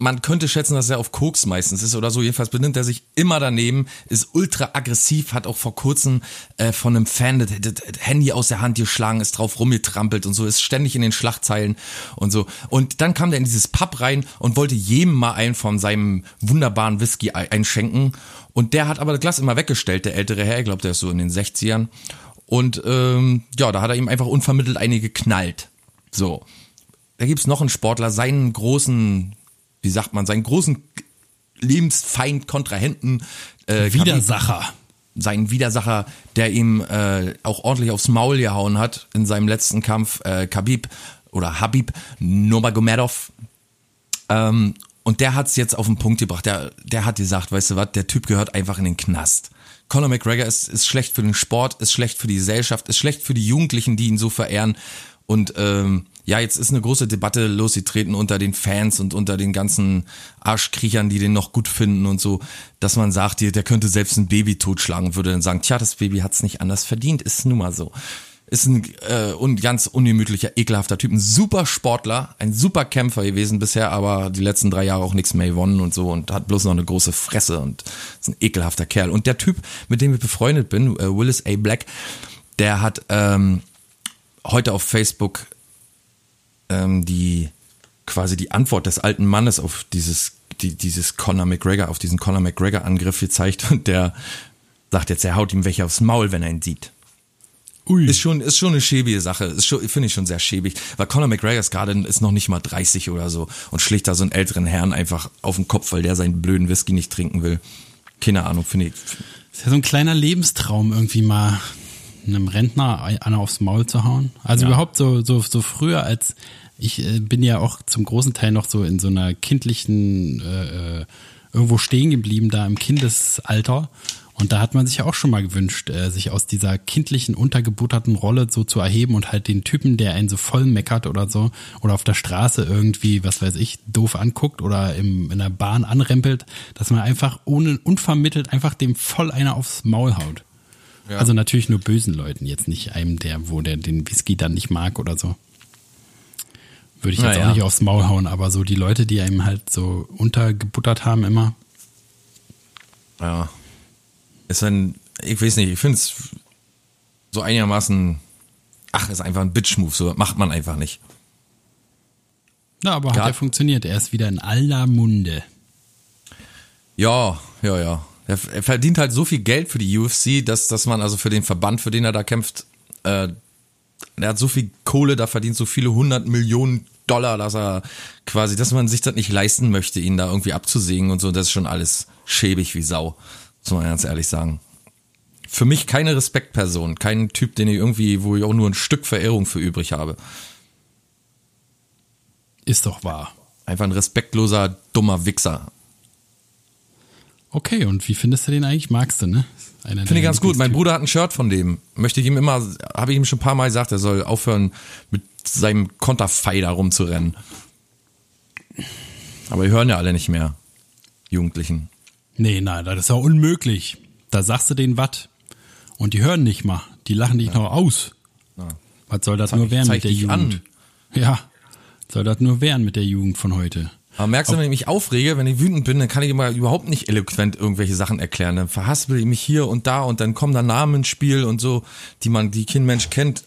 man könnte schätzen, dass er auf Koks meistens ist oder so. Jedenfalls benimmt er sich immer daneben, ist ultra aggressiv, hat auch vor kurzem äh, von einem Fan das, das Handy aus der Hand geschlagen, ist drauf rumgetrampelt und so, ist ständig in den Schlagzeilen und so. Und dann kam der in dieses Pub rein und wollte jedem mal einen von seinem wunderbaren Whisky ei- einschenken. Und der hat aber das Glas immer weggestellt, der ältere Herr, ich glaube, der ist so in den 60ern. Und ähm, ja, da hat er ihm einfach unvermittelt eine geknallt. So. Da gibt's noch einen Sportler, seinen großen, wie sagt man, seinen großen Lebensfeind, Kontrahenten, äh, Widersacher. seinen Widersacher, der ihm äh, auch ordentlich aufs Maul gehauen hat in seinem letzten Kampf, äh, Khabib oder Habib Nurmagomedov. Ähm, und der hat's jetzt auf den Punkt gebracht. Der, der hat gesagt, weißt du was, der Typ gehört einfach in den Knast. Conor McGregor ist, ist schlecht für den Sport, ist schlecht für die Gesellschaft, ist schlecht für die Jugendlichen, die ihn so verehren. Und ähm, ja, jetzt ist eine große Debatte losgetreten unter den Fans und unter den ganzen Arschkriechern, die den noch gut finden und so, dass man sagt, der könnte selbst ein Baby totschlagen würde dann sagen, tja, das Baby hat's nicht anders verdient, ist nun mal so. Ist ein äh, un, ganz ungemütlicher, ekelhafter Typ, ein super Sportler, ein super Kämpfer gewesen bisher, aber die letzten drei Jahre auch nichts mehr gewonnen und so und hat bloß noch eine große Fresse und ist ein ekelhafter Kerl. Und der Typ, mit dem ich befreundet bin, äh, Willis A. Black, der hat ähm, heute auf Facebook ähm, die quasi die Antwort des alten Mannes auf dieses die, dieses Conor McGregor auf diesen Conor McGregor Angriff gezeigt und der sagt jetzt er haut ihm welche aufs Maul, wenn er ihn sieht. Ui. Ist schon ist schon eine schäbige Sache, ist schon finde ich schon sehr schäbig, weil Conor McGregor ist gerade ist noch nicht mal 30 oder so und schlägt da so einen älteren Herrn einfach auf den Kopf, weil der seinen blöden Whisky nicht trinken will. Keine Ahnung, finde ich. ist ja so ein kleiner Lebenstraum, irgendwie mal einem Rentner einer aufs Maul zu hauen. Also Ja. überhaupt so, so, so früher als ich äh, bin ja auch zum großen Teil noch so in so einer kindlichen äh, äh, irgendwo stehen geblieben da im Kindesalter. Und da hat man sich ja auch schon mal gewünscht, äh, sich aus dieser kindlichen, untergebutterten Rolle so zu erheben und halt den Typen, der einen so voll meckert oder so, oder auf der Straße irgendwie, was weiß ich, doof anguckt oder im, in der Bahn anrempelt, dass man einfach ohne, unvermittelt einfach dem voll einer aufs Maul haut. Ja. Also natürlich nur bösen Leuten, jetzt nicht einem, der, wo der den Whisky dann nicht mag oder so. Würde ich jetzt Naja. auch nicht aufs Maul hauen, aber so die Leute, die einem halt so untergebuttert haben immer. Ja. Ist ein, ich weiß nicht, ich finde es so einigermaßen, ach, ist einfach ein Bitch-Move, so macht man einfach nicht. Na, aber hat Grad- ja funktioniert. Er ist wieder in aller Munde. Ja, ja, ja. Er, er verdient halt so viel Geld für die UFC, dass, dass man also für den Verband, für den er da kämpft, äh, er hat so viel Kohle, da verdient so viele hundert Millionen Dollar, dass er quasi, dass man sich das nicht leisten möchte, ihn da irgendwie abzusägen und so. Das ist schon alles schäbig wie Sau, muss man ganz ehrlich sagen. Für mich keine Respektperson, kein Typ, den ich irgendwie, wo ich auch nur ein Stück Verehrung für übrig habe. Ist doch wahr. Einfach ein respektloser, dummer Wichser. Okay, und wie findest du den eigentlich? Magst du, ne? Finde ich ganz gut. Mein Bruder hat ein Shirt von dem. Möchte ich ihm immer, habe ich ihm schon ein paar Mal gesagt, er soll aufhören, mit seinem Konterfei da rumzurennen. Aber die hören ja alle nicht mehr. Jugendlichen. Nee, nein, das ist auch unmöglich. Da sagst du denen was. Und die hören nicht mal. Die lachen dich ja. noch aus. Ja. Was soll das zeig, nur werden mit der Jugend? An. Ja. Soll das nur werden mit der Jugend von heute? Aber merkst du, wenn ich mich aufrege, wenn ich wütend bin, dann kann ich immer überhaupt nicht eloquent irgendwelche Sachen erklären. Dann verhaspel ich mich hier und da und dann kommen da Namen ins Spiel und so, die man, die kein Mensch kennt.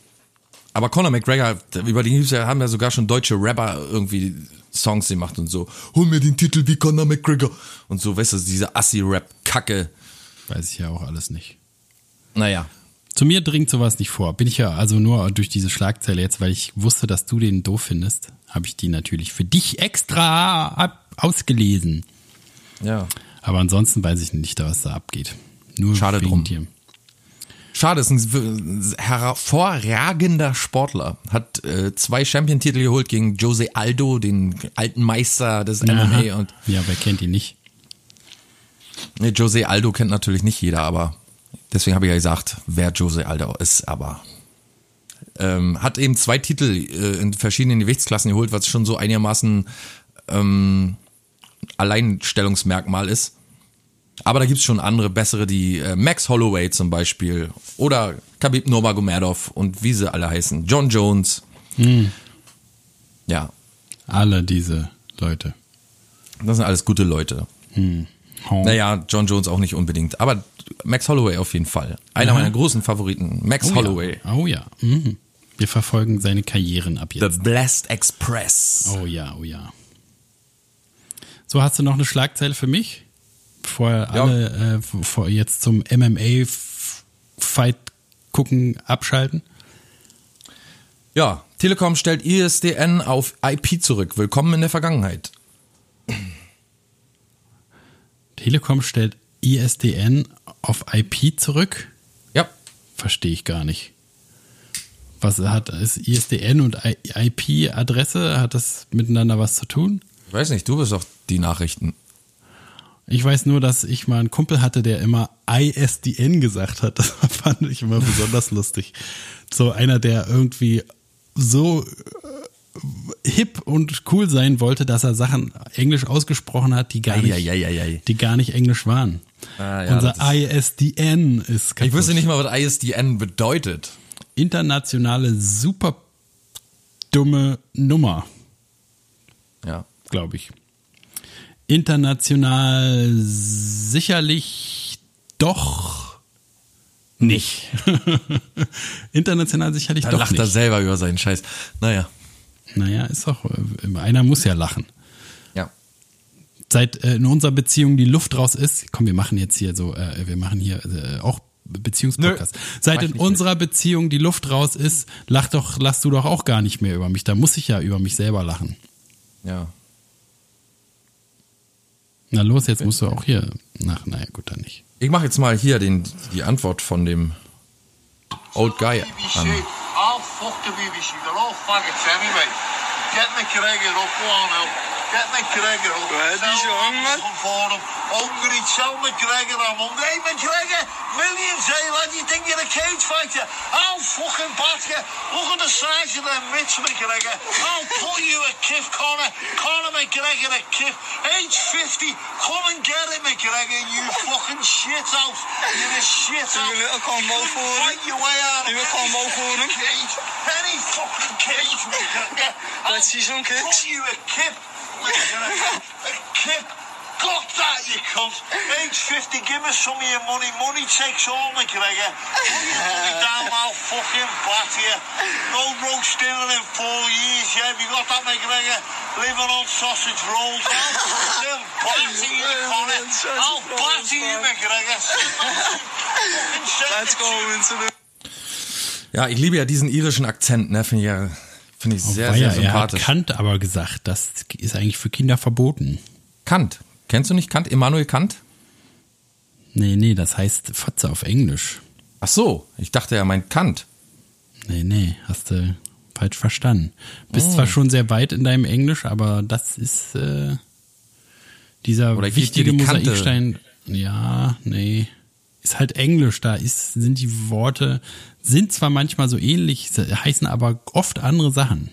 Aber Conor McGregor, über den haben ja sogar schon deutsche Rapper irgendwie Songs gemacht und so. Hol mir den Titel wie Conor McGregor. Und so, weißt du, diese Assi-Rap-Kacke. Weiß ich ja auch alles nicht. Naja. Zu mir dringt sowas nicht vor. Bin ich ja also nur durch diese Schlagzeile jetzt, weil ich wusste, dass du den doof findest, habe ich die natürlich für dich extra ausgelesen. Ja. Aber ansonsten weiß ich nicht, was da abgeht. Nur Schade drum. Dir. Schade, ist ein hervorragender Sportler. Hat äh, zwei Champion-Titel geholt gegen Jose Aldo, den alten Meister des Aha. MMA. Und ja, wer kennt ihn nicht? Nee, Jose Aldo kennt natürlich nicht jeder, aber deswegen habe ich ja gesagt, wer Jose Aldo ist, aber ähm, hat eben zwei Titel äh, in verschiedenen Gewichtsklassen geholt, was schon so einigermaßen ähm, Alleinstellungsmerkmal ist. Aber da gibt's schon andere, bessere, die äh, Max Holloway zum Beispiel oder Khabib Nurmagomedov und wie sie alle heißen. John Jones. Hm. Ja. Alle diese Leute. Das sind alles gute Leute. Hm. Oh. Naja, John Jones auch nicht unbedingt, aber Max Holloway auf jeden Fall. Einer Aha. meiner großen Favoriten, Max oh Holloway. Ja. Oh ja. Mhm. Wir verfolgen seine Karrieren ab jetzt. The Blessed Express. Oh ja, oh ja. So, hast du noch eine Schlagzeile für mich? Bevor ja. alle äh, vor jetzt zum MMA-Fight gucken, abschalten? Ja, Telekom stellt ISDN auf IP zurück. Willkommen in der Vergangenheit. Telekom stellt ISDN auf IP zurück? Ja. Verstehe ich gar nicht. Was hat ist ISDN und IP-Adresse? Hat das miteinander was zu tun? Ich weiß nicht, du bist doch die Nachrichten. Ich weiß nur, dass ich mal einen Kumpel hatte, der immer ISDN gesagt hat. Das fand ich immer besonders lustig. So einer, der irgendwie so hip und cool sein wollte, dass er Sachen Englisch ausgesprochen hat, die gar nicht, ei, die gar nicht Englisch waren. Ah, ja, Unser ist ISDN ist kaputt. Ich wüsste nicht mal, was ISDN bedeutet. Internationale super dumme Nummer. Ja. Glaube ich. International sicherlich doch nicht. International sicherlich da doch lacht nicht. er selber über seinen Scheiß. Naja. Naja, ist doch, äh, einer muss ja lachen. Ja. Seit äh, in unserer Beziehung die Luft raus ist, komm, wir machen jetzt hier so, äh, wir machen hier äh, auch Beziehungspodcast. Nö, Seit in unserer mit. Beziehung die Luft raus ist, lach doch, lachst du doch auch gar nicht mehr über mich. Da muss ich ja über mich selber lachen. Ja. Na los, jetzt musst du auch hier nach. Naja, gut, dann nicht. Ich mache jetzt mal hier den, die Antwort von dem Old Guy an. I'll fuck the BBC. They're all faggots anyway. Get the Gregor up 1 now. Get McGregor. Waar die zo hangen? Onder McGregor, McGregor aan. Hey McGregor, Williams, hey lad, you think you're a cage fighter? I'll fucking bat you. Look at the size of them mitts, McGregor. I'll put you at Kiff Connor. Connor McGregor a Kiff. Age 50, come and get it, McGregor, you fucking shit out. You're a shit out. Je wil gewoon mogen voor hem. Je You're a combo for hem. Any fucking cage, McGregor. I'll put you a Kiff. Got that, you cunt. Age 50, give us some of your money. Money takes all, McGregor. Put your down, I'll fucking bat you. No roast dinner in four years, yeah? Have you got that, McGregor? Living on sausage rolls. I'll still you, Connor. I'll batter you, McGregor. Let's go into the... Ja, ich liebe ja diesen irischen Akzent, ne? Finde ich ja, finde ich sehr, sehr sympathisch. Er hat Kant aber gesagt, das ist eigentlich für Kinder verboten. Kant, Kennst du nicht Kant? Immanuel Kant? Nee, nee, das heißt Fotze auf Englisch. Ach so, ich dachte, er meint Kant. Nee, nee, hast du falsch verstanden. Bist Oh. zwar schon sehr weit in deinem Englisch, aber das ist äh, dieser Oder wichtige die? Mosaikstein. Ja, nee. Ist halt Englisch, da ist, sind die Worte, sind zwar manchmal so ähnlich, heißen aber oft andere Sachen.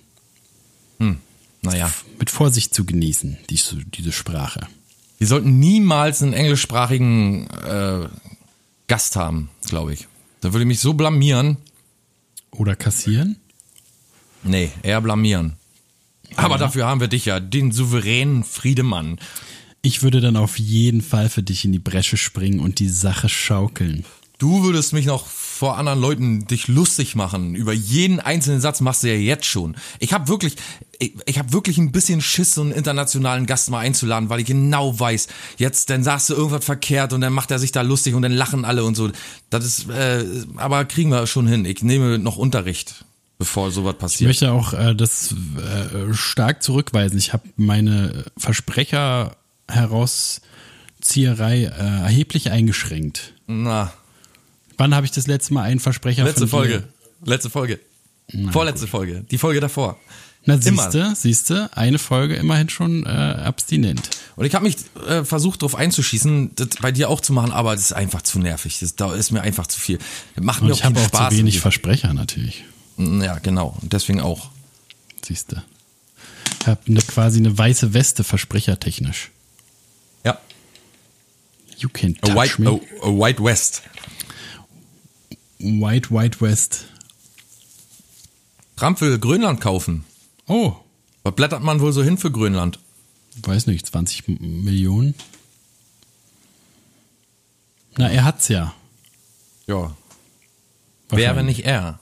Naja. Mit Vorsicht zu genießen, diese, diese Sprache. Wir sollten niemals einen englischsprachigen äh, Gast haben, glaube ich. Da würde ich mich so blamieren. Oder kassieren? Nee, eher blamieren. Aber dafür haben wir dich ja, den souveränen Friedemann. Ich würde dann auf jeden Fall für dich in die Bresche springen und die Sache schaukeln. Du würdest mich noch vor anderen Leuten dich lustig machen. Über jeden einzelnen Satz machst du ja jetzt schon. Ich habe wirklich, ich, ich habe wirklich ein bisschen Schiss, so einen internationalen Gast mal einzuladen, weil ich genau weiß, jetzt dann sagst du irgendwas verkehrt und dann macht er sich da lustig und dann lachen alle und so. Das ist, äh, aber kriegen wir schon hin. Ich nehme noch Unterricht, bevor sowas Ich passiert. möchte auch äh, das äh, stark zurückweisen. Ich habe meine Versprecher Herauszieherei äh, erheblich eingeschränkt. Na, Wann habe ich das letzte Mal einen Versprecher letzte? Folge, letzte Folge, vorletzte Folge, die Folge davor. Na siehste, siehste, eine Folge immerhin schon äh, abstinent. Und ich habe mich äh, versucht, darauf einzuschießen, das bei dir auch zu machen, aber das ist einfach zu nervig. Das da ist mir einfach zu viel. Das macht Und mir ich habe auch Spaß. zu wenig Versprecher natürlich. ja, genau. Und deswegen auch. Siehste. Ich habe eine, quasi eine weiße Weste versprechertechnisch. You can A touch White, me. a, a white West. White, White West. Trump will Grönland kaufen. Oh, Was blättert man wohl so hin für Grönland? weiß nicht, 20 M- Millionen? Na, er hat's ja. Ja. Wer, wenn Wahrscheinlich. nicht er?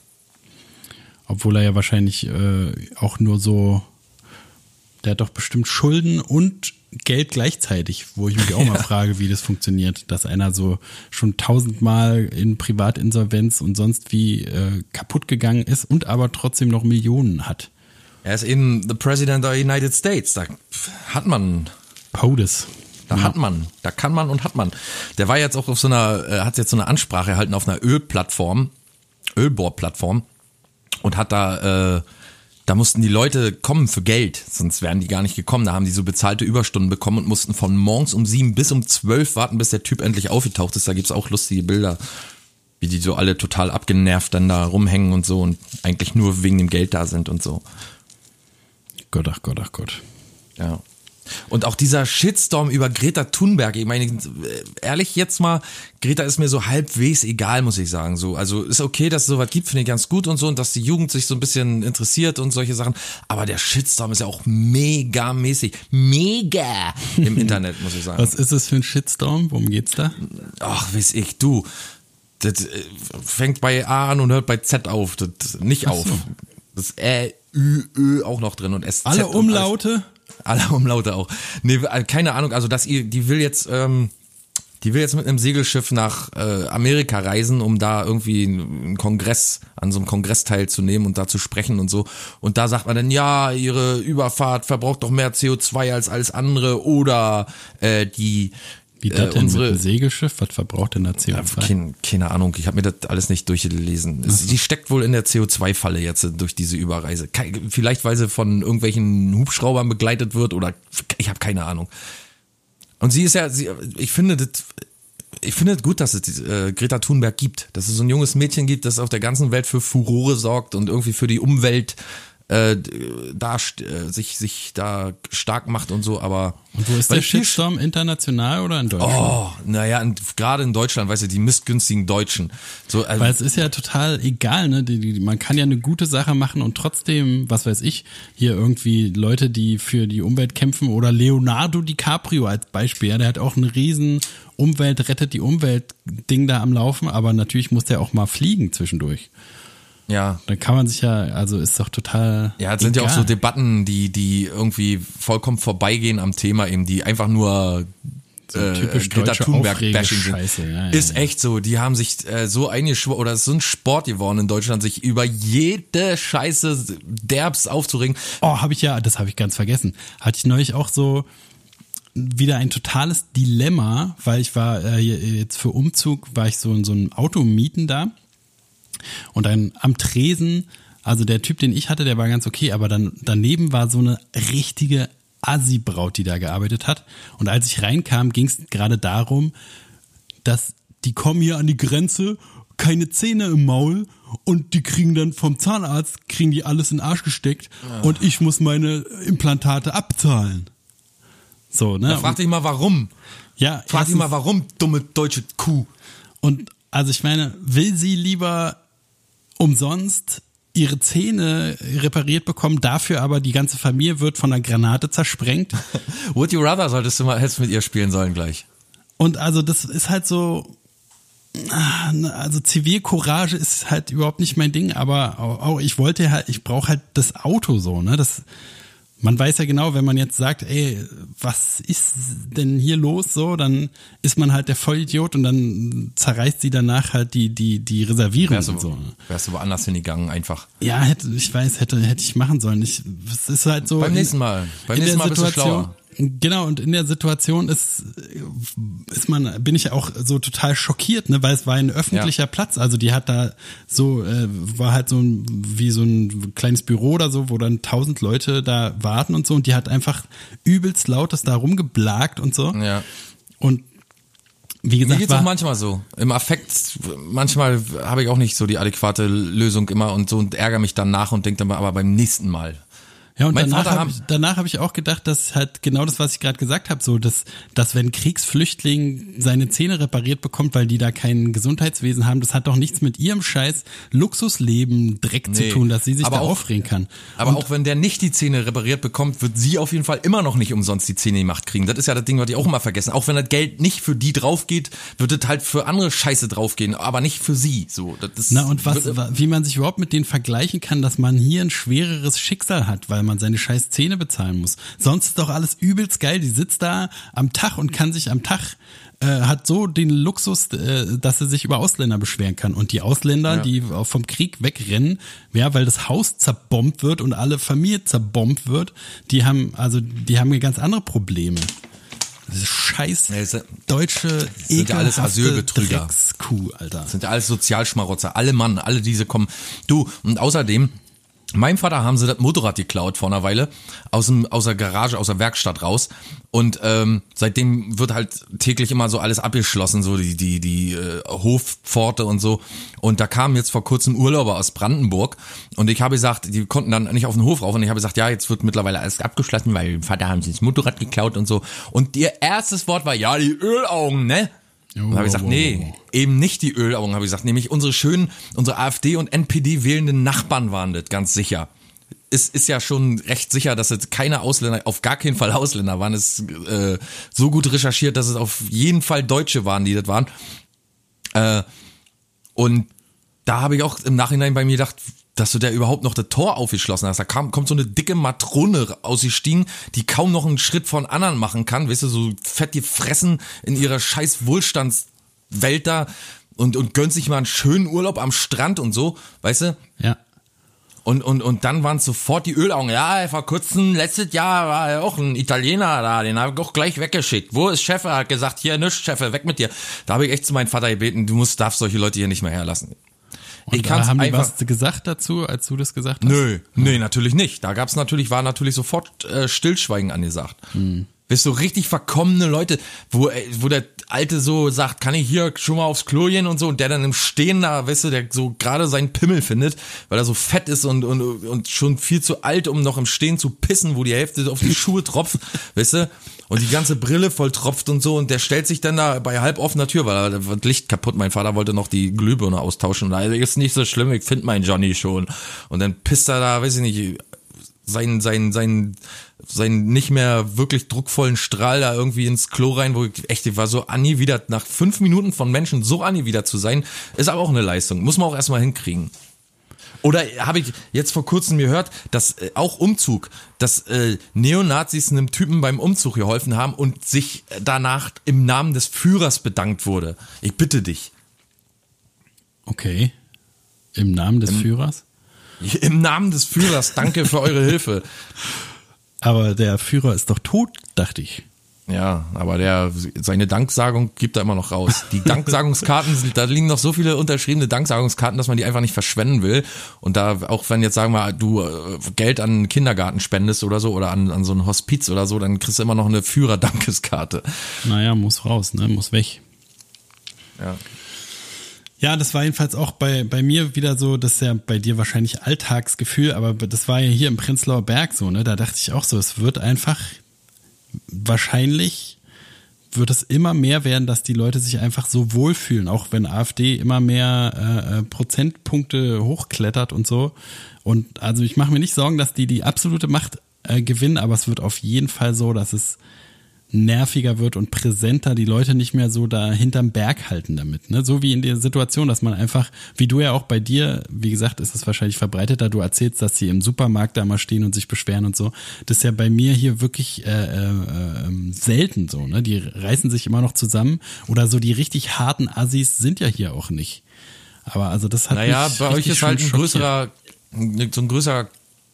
Obwohl er ja wahrscheinlich äh, auch nur so. Der hat doch bestimmt Schulden und Geld gleichzeitig, wo ich mich auch mal frage, wie das funktioniert, dass einer so schon tausendmal in Privatinsolvenz und sonst wie äh, kaputt gegangen ist und aber trotzdem noch Millionen hat. Er ist eben the President of the United States. Da hat man POTUS. Da hat man, da kann man und hat man. Der war jetzt auch auf so einer, äh, hat jetzt so eine Ansprache erhalten auf einer Ölplattform, Ölbohrplattform und hat da, äh, da mussten die Leute kommen für Geld, sonst wären die gar nicht gekommen. Da haben die so bezahlte Überstunden bekommen und mussten von morgens um sieben bis um zwölf warten, bis der Typ endlich aufgetaucht ist. Da gibt's auch lustige Bilder, wie die so alle total abgenervt dann da rumhängen und so und eigentlich nur wegen dem Geld da sind und so. Gott, ach Gott, ach Gott. Ja. Und auch dieser Shitstorm über Greta Thunberg, ich meine, ehrlich jetzt mal, Greta ist mir so halbwegs egal, muss ich sagen. So, also ist okay, dass es sowas gibt, finde ich ganz gut und so, und dass die Jugend sich so ein bisschen interessiert und solche Sachen. Aber der Shitstorm ist ja auch mega mäßig. Mega im Internet, muss ich sagen. Was ist es für ein Shitstorm? Worum geht's da? Ach, weiß ich, du. Das äh, fängt bei A an und hört bei Z auf. Das nicht Ach auf. so. Das Ä, Ü, Ö auch noch drin und SZ. Alle. Umlaute? Alle Umlaute auch. Nee, äh, keine Ahnung, also dass ihr, die will jetzt, ähm, die will jetzt mit einem Segelschiff nach äh, Amerika reisen, um da irgendwie einen Kongress, an so einem Kongress teilzunehmen und da zu sprechen und so. Und da sagt man dann, ja, ihre Überfahrt verbraucht doch mehr CO2 als alles andere oder äh, die Wie äh, das denn unsere mit Segelschiff? Was verbraucht denn da CO2? keine, keine Ahnung, ich habe mir das alles nicht durchgelesen. Es, die steckt wohl in der CO2-Falle jetzt äh, durch diese Überreise. Vielleicht, weil sie von irgendwelchen Hubschraubern begleitet wird oder ich habe keine Ahnung. Und sie ist ja, sie, ich finde das, ich finde es gut, dass es äh, Greta Thunberg gibt, dass es so ein junges Mädchen gibt, das auf der ganzen Welt für Furore sorgt und irgendwie für die Umwelt äh, da äh, sich sich da stark macht und so. Aber Und wo ist der Shitstorm? International oder in Deutschland? Oh, naja, gerade in Deutschland, weißt du, die missgünstigen Deutschen. So, also, Weil es ist ja total egal, ne? Die, die, man kann ja eine gute Sache machen und trotzdem, was weiß ich, hier irgendwie Leute, die für die Umwelt kämpfen oder Leonardo DiCaprio als Beispiel, ja, der hat auch ein riesen Umwelt, rettet die Umwelt Ding da am Laufen, aber natürlich muss der auch mal fliegen zwischendurch. Ja. Da kann man sich ja, also ist doch total. Ja, es sind ja auch so. Debatten, die, die irgendwie vollkommen vorbeigehen am Thema eben, die einfach nur äh, typisch Greta Thunberg-Bashing sind. Aufregescheiße, ja, ja, ist echt so. Die haben sich äh, so eingeschworen, oder es ist so ein Sport geworden in Deutschland, sich über jede Scheiße derbs aufzuregen. Oh, habe ich ja, das habe ich ganz vergessen. Hatte ich neulich auch so wieder ein totales Dilemma, weil ich war äh, jetzt für Umzug, war ich so in so einem Auto mieten da und dann am Tresen Also der Typ, den ich hatte, der war ganz okay, aber dann daneben war so eine richtige Assi-Braut, die da gearbeitet hat. Und als ich reinkam, ging es gerade darum, dass die kommen hier an die Grenze, keine Zähne im Maul und die kriegen dann vom Zahnarzt, kriegen die alles in den Arsch gesteckt ja. und ich muss meine Implantate abzahlen. So, ne? Da frag dich mal warum. Ja, frag dich mal warum, dumme deutsche Kuh. Und also ich meine, will sie lieber umsonst ihre Zähne repariert bekommen, dafür aber die ganze Familie wird von einer Granate zersprengt. Would you rather solltest du mal hättest mit ihr spielen sollen gleich. Und also das ist halt so, also Zivilcourage ist halt überhaupt nicht mein Ding, aber auch, ich wollte halt, ich brauche halt das Auto so, ne? Das, man weiß ja genau, wenn man jetzt sagt, ey, was ist denn hier los so, dann ist man halt der Vollidiot und dann zerreißt sie danach halt die die die Reservierung wärst du, und so. Wärst du woanders hingegangen einfach. Ja, hätte ich weiß, hätte hätte ich machen sollen. Ich es ist halt so beim nächsten Mal, beim nächsten Mal bist du schlauer. Genau, und in der Situation ist, ist man, bin ich auch so total schockiert, ne, weil es war ein öffentlicher ja. Platz. Also die hat da so, äh, war halt so ein, wie so ein kleines Büro oder so, wo dann tausend Leute da warten und so. Und die hat einfach übelst lautes da rumgeblagt und so. Ja. Und wie gesagt, Mir geht's auch manchmal so. Im Affekt, manchmal habe ich auch nicht so die adäquate Lösung immer und so und ärgere mich dann nach und denke dann aber beim nächsten Mal. Ja, und mein danach habe ich, danach hab ich auch gedacht, dass halt genau das, was ich gerade gesagt habe, so dass, dass wenn Kriegsflüchtling seine Zähne repariert bekommt, weil die da kein Gesundheitswesen haben, das hat doch nichts mit ihrem Scheiß Luxusleben Dreck nee, zu tun, dass sie sich da auch, aufregen kann. Aber und auch wenn der nicht die Zähne repariert bekommt, wird sie auf jeden Fall immer noch nicht umsonst die Zähne gemacht kriegen. Das ist ja das Ding, was ich auch immer vergessen. Auch wenn das Geld nicht für die draufgeht, wird es halt für andere Scheiße draufgehen, aber nicht für sie. So, das Na und was, wie man sich überhaupt mit denen vergleichen kann, dass man hier ein schwereres Schicksal hat, weil man seine scheiß Zähne bezahlen muss. Sonst ist doch alles übelst geil. Die sitzt da am Tag und kann sich am Tag äh, hat so den Luxus, äh, dass er sich über Ausländer beschweren kann. Und die Ausländer, ja. die vom Krieg wegrennen, ja, weil das Haus zerbombt wird und alle Familie zerbombt wird, die haben, also, die haben hier ganz andere Probleme. Das ist scheiß deutsche sind ja alles Asylbetrüger. Kuh, Alter. Das sind ja alles Sozialschmarotzer, alle Mann, alle diese kommen. Du, und außerdem, Meinem Vater haben sie das Motorrad geklaut vor einer Weile aus, dem, aus der Garage, aus der Werkstatt raus. Und ähm, seitdem wird halt täglich immer so alles abgeschlossen, so die, die, die äh, Hofpforte und so. Und da kamen jetzt vor kurzem Urlauber aus Brandenburg und ich habe gesagt, die konnten dann nicht auf den Hof rauf und ich habe gesagt, ja, jetzt wird mittlerweile alles abgeschlossen, weil dem Vater haben sie das Motorrad geklaut und so. Und ihr erstes Wort war, ja, die Ölaugen, ne? Und habe ich gesagt, nee, eben nicht die Ölaugen, habe ich gesagt, nämlich unsere schönen, unsere AfD und NPD wählenden Nachbarn waren das, ganz sicher. Es ist ja schon recht sicher, dass es keine Ausländer, auf gar keinen Fall Ausländer waren. Es ist äh, so gut recherchiert, dass es auf jeden Fall Deutsche waren, die das waren. Äh, und da habe ich auch im Nachhinein bei mir gedacht, dass du da überhaupt noch das Tor aufgeschlossen hast. Da kam, kommt so eine dicke Matrone aus die Stiegen, die kaum noch einen Schritt von anderen machen kann, weißt du, so fett gefressen in ihrer scheiß Wohlstandswelt da und, und gönnt sich mal einen schönen Urlaub am Strand und so, weißt du? Ja. Und, und, und dann waren sofort die Ölaugen. Ja, vor kurzem, letztes Jahr war ja auch ein Italiener da, den habe ich auch gleich weggeschickt. Wo ist Chef? Er hat gesagt, hier, nichts, Chef, weg mit dir. Da habe ich echt zu meinem Vater gebeten, du musst, darfst solche Leute hier nicht mehr herlassen. Und ich haben die was gesagt dazu, als du das gesagt hast? Nö, nee, natürlich nicht. Da gab's natürlich, war natürlich sofort äh, Stillschweigen angesagt. Hm. Bist du richtig verkommene Leute, wo, äh, wo der Alte so sagt, kann ich hier schon mal aufs Klo gehen und so, und der dann im Stehen da, weißt du, der so gerade seinen Pimmel findet, weil er so fett ist und, und, und schon viel zu alt, um noch im Stehen zu pissen, wo die Hälfte auf die Schuhe tropft, weißt du? und die ganze Brille voll tropft und so und der stellt sich dann da bei halb offener Tür, weil da wird Licht kaputt. Mein Vater wollte noch die Glühbirne austauschen. Da ist nicht so schlimm, ich finde meinen Johnny schon. Und dann pisst er da, weiß ich nicht, sein, sein, sein, sein nicht mehr wirklich druckvollen Strahl da irgendwie ins Klo rein, wo ich echt, ich war so Anni wieder nach fünf Minuten von Menschen so Anni wieder zu sein, ist aber auch eine Leistung. Muss man auch erstmal hinkriegen. Oder habe ich jetzt vor kurzem gehört, dass äh, auch Umzug, dass äh, Neonazis einem Typen beim Umzug geholfen haben und sich danach im Namen des Führers bedankt wurde. Ich bitte dich. Okay. Im Namen des Im, Führers? Im Namen des Führers, danke für eure Hilfe. Aber der Führer ist doch tot, dachte ich. Ja, aber der seine Danksagung gibt er immer noch raus. Die Danksagungskarten, da liegen noch so viele unterschriebene Danksagungskarten, dass man die einfach nicht verschwenden will. Und da, auch wenn jetzt sagen wir, du äh, Geld an einen Kindergarten spendest oder so oder an, an so ein Hospiz oder so, dann kriegst du immer noch eine Führerdankeskarte. Naja, muss raus, ne? Muss weg. Ja. Ja, das war jedenfalls auch bei, bei mir wieder so, das ist ja bei dir wahrscheinlich Alltagsgefühl, aber das war ja hier im Prenzlauer Berg so, ne? Da dachte ich auch so, es wird einfach wahrscheinlich wird es immer mehr werden, dass die Leute sich einfach so wohlfühlen, auch wenn AfD immer mehr äh, äh, Prozentpunkte hochklettert und so. Und also ich mache mir nicht Sorgen, dass die die absolute Macht äh, gewinnen, aber es wird auf jeden Fall so, dass es nerviger wird und präsenter, die Leute nicht mehr so da hinterm Berg halten damit. Ne? So wie in der Situation, dass man einfach, wie du ja auch bei dir, wie gesagt, ist es wahrscheinlich verbreiteter, du erzählst, dass sie im Supermarkt da mal stehen und sich beschweren und so. Das ist ja bei mir hier wirklich äh, äh, ähm, selten so. Ne? Die reißen sich immer noch zusammen oder so die richtig harten Assis sind ja hier auch nicht. Aber also das hat Naja, bei euch ist halt ein größerer, so ein größerer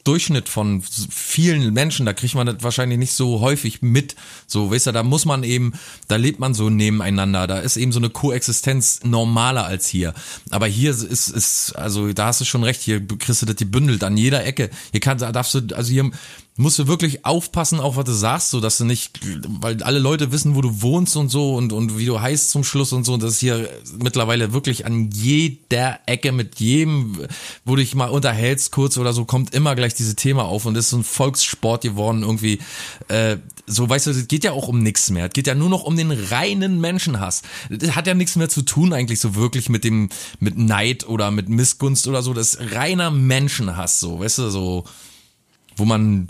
Durchschnitt von vielen Menschen, da kriegt man das wahrscheinlich nicht so häufig mit. So, weißt du, da muss man eben, da lebt man so nebeneinander, da ist eben so eine Koexistenz normaler als hier. Aber hier ist, ist, also da hast du schon recht, hier kriegst du das gebündelt an jeder Ecke. Hier kannst, da darfst du, also hier musst du wirklich aufpassen, auch was du sagst, so dass du nicht, weil alle Leute wissen, wo du wohnst und so und, und wie du heißt zum Schluss und so. Und das ist hier mittlerweile wirklich an jeder Ecke mit jedem, wo du dich mal unterhältst kurz oder so, kommt immer gleich diese Thema auf und das ist so ein Volkssport geworden irgendwie. Äh, so, weißt du, es geht ja auch um nichts mehr. Es geht ja nur noch um den reinen Menschenhass. Das hat ja nichts mehr zu tun eigentlich so wirklich mit dem, mit Neid oder mit Missgunst oder so. Das ist reiner Menschenhass, so, weißt du, so wo man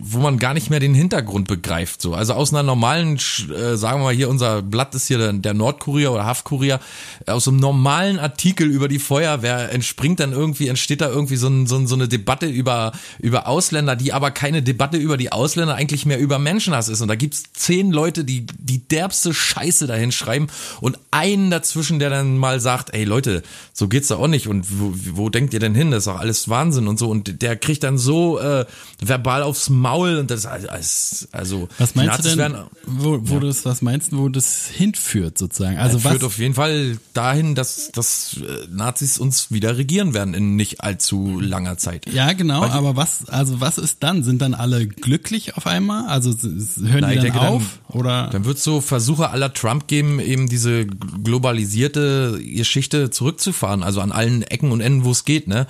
wo man gar nicht mehr den Hintergrund begreift. So. Also aus einer normalen, äh, sagen wir mal hier, unser Blatt ist hier der, der Nordkurier oder Haftkurier, aus einem normalen Artikel über die Feuerwehr entspringt dann irgendwie, entsteht da irgendwie so, ein, so, ein, so eine Debatte über, über Ausländer, die aber keine Debatte über die Ausländer, eigentlich mehr über Menschenhass ist. Und da gibt's zehn Leute, die die derbste Scheiße dahin schreiben und einen dazwischen, der dann mal sagt, ey Leute, so geht's da auch nicht und wo, wo denkt ihr denn hin? Das ist doch alles Wahnsinn und so. Und der kriegt dann so äh, verbal aufs Maul und das alles, also was meinst du denn, werden, wo, wo ja. das, was meinst du, wo das hinführt sozusagen? Also ja, was führt auf jeden Fall dahin, dass, dass äh, Nazis uns wieder regieren werden in nicht allzu langer Zeit. Ja, genau, aber was, also was ist dann? Sind dann alle glücklich auf einmal? Also hören Nein, die dann auf? Dann, oder? Dann wird es so Versuche aller Trump geben, eben diese globalisierte Geschichte zurückzufahren, also an allen Ecken und Enden, wo es geht, ne?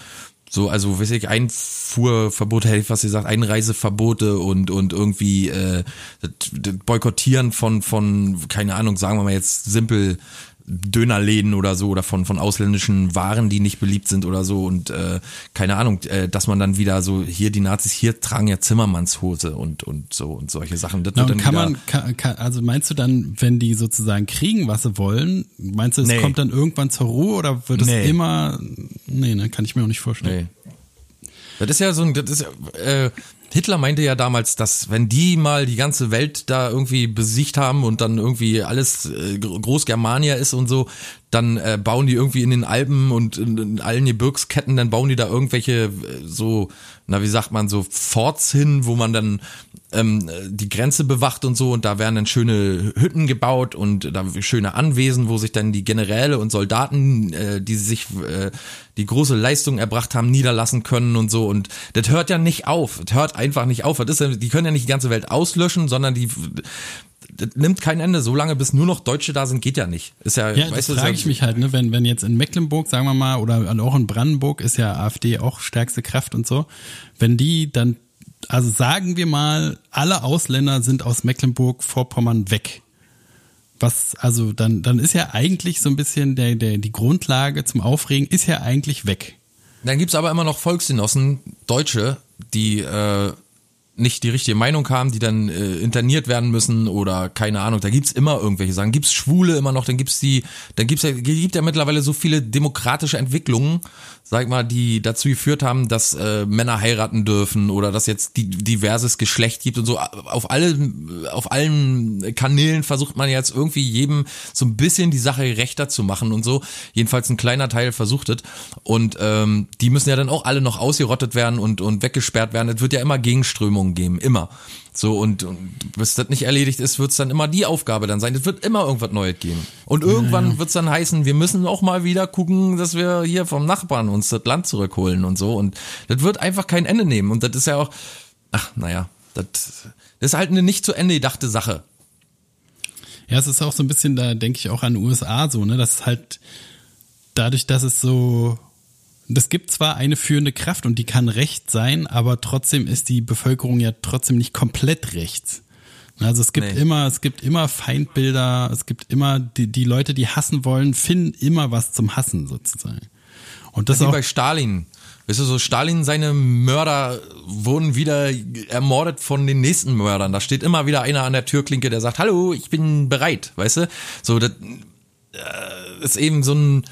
So, also weiß ich, Einfuhrverbote, hätte ich fast gesagt, Einreiseverbote und und irgendwie äh, das Boykottieren von von keine Ahnung, sagen wir mal jetzt simpel Dönerläden oder so oder von von ausländischen Waren, die nicht beliebt sind oder so und äh, keine Ahnung, äh, dass man dann wieder so hier die Nazis hier tragen ja Zimmermannshose und und so und solche Sachen. Das Na, und kann man kann, kann, also meinst du dann, wenn die sozusagen kriegen, was sie wollen, meinst du, es nee. kommt dann irgendwann zur Ruhe oder wird es nee. immer? Nee, ne, kann ich mir auch nicht vorstellen. Nee. Das ist ja so ein, das ist äh, Hitler meinte ja damals, dass wenn die mal die ganze Welt da irgendwie besiegt haben und dann irgendwie alles äh, Großgermania ist und so, dann äh, bauen die irgendwie in den Alpen und in, allen Gebirgsketten, dann bauen die da irgendwelche äh, so, na wie sagt man, so Forts hin, wo man dann ähm, die Grenze bewacht und so und da werden dann schöne Hütten gebaut und da schöne Anwesen, wo sich dann die Generäle und Soldaten, äh, die sich äh, die große Leistung erbracht haben, niederlassen können und so. Und das hört ja nicht auf, das hört einfach nicht auf, das ist ja, die können ja nicht die ganze Welt auslöschen, sondern die das nimmt kein Ende. So lange, bis nur noch Deutsche da sind, geht ja nicht. Ist ja, ja weißt das frage ich mich halt, ne, wenn, wenn jetzt in Mecklenburg, sagen wir mal, oder auch in Brandenburg ist ja AfD auch stärkste Kraft und so, wenn die dann, also sagen wir mal, alle Ausländer sind aus Mecklenburg-Vorpommern weg. Was, also dann, dann ist ja eigentlich so ein bisschen der, der, die Grundlage zum Aufregen ist ja eigentlich weg. Dann gibt's aber immer noch Volksgenossen, Deutsche, die äh, nicht die richtige Meinung haben, die dann äh, interniert werden müssen oder keine Ahnung, da gibt's immer irgendwelche Sachen. Gibt's Schwule immer noch, dann gibt's die, dann gibt's ja, gibt ja mittlerweile so viele demokratische Entwicklungen, sag mal, die dazu geführt haben, dass äh, Männer heiraten dürfen oder dass jetzt die diverses Geschlecht gibt und so. Auf alle, auf allen Kanälen versucht man jetzt irgendwie jedem so ein bisschen die Sache rechter zu machen und so. Jedenfalls ein kleiner Teil versucht es. Und ähm, die müssen ja dann auch alle noch ausgerottet werden und, und weggesperrt werden. Es wird ja immer Gegenströmungen Geben, immer. So, und, und bis das nicht erledigt ist, wird es dann immer die Aufgabe dann sein. Es wird immer irgendwas Neues geben. Und irgendwann ja, ja. wird es dann heißen, wir müssen auch mal wieder gucken, dass wir hier vom Nachbarn uns das Land zurückholen und so. Und das wird einfach kein Ende nehmen. Und das ist ja auch, ach, naja, das, das ist halt eine nicht zu Ende gedachte Sache. Ja, es ist auch so ein bisschen, da denke ich auch an USA so, ne, dass halt dadurch, dass es so das gibt zwar eine führende Kraft und die kann recht sein, aber trotzdem ist die Bevölkerung ja trotzdem nicht komplett rechts. Also es gibt nee. immer, es gibt immer Feindbilder, es gibt immer die, die Leute, die hassen wollen, finden immer was zum Hassen sozusagen. Und das, das ist auch bei Stalin. Weißt du, so Stalin, seine Mörder wurden wieder ermordet von den nächsten Mördern. Da steht immer wieder einer an der Türklinke, der sagt, hallo, ich bin bereit, weißt du? So, das äh, ist eben so ein,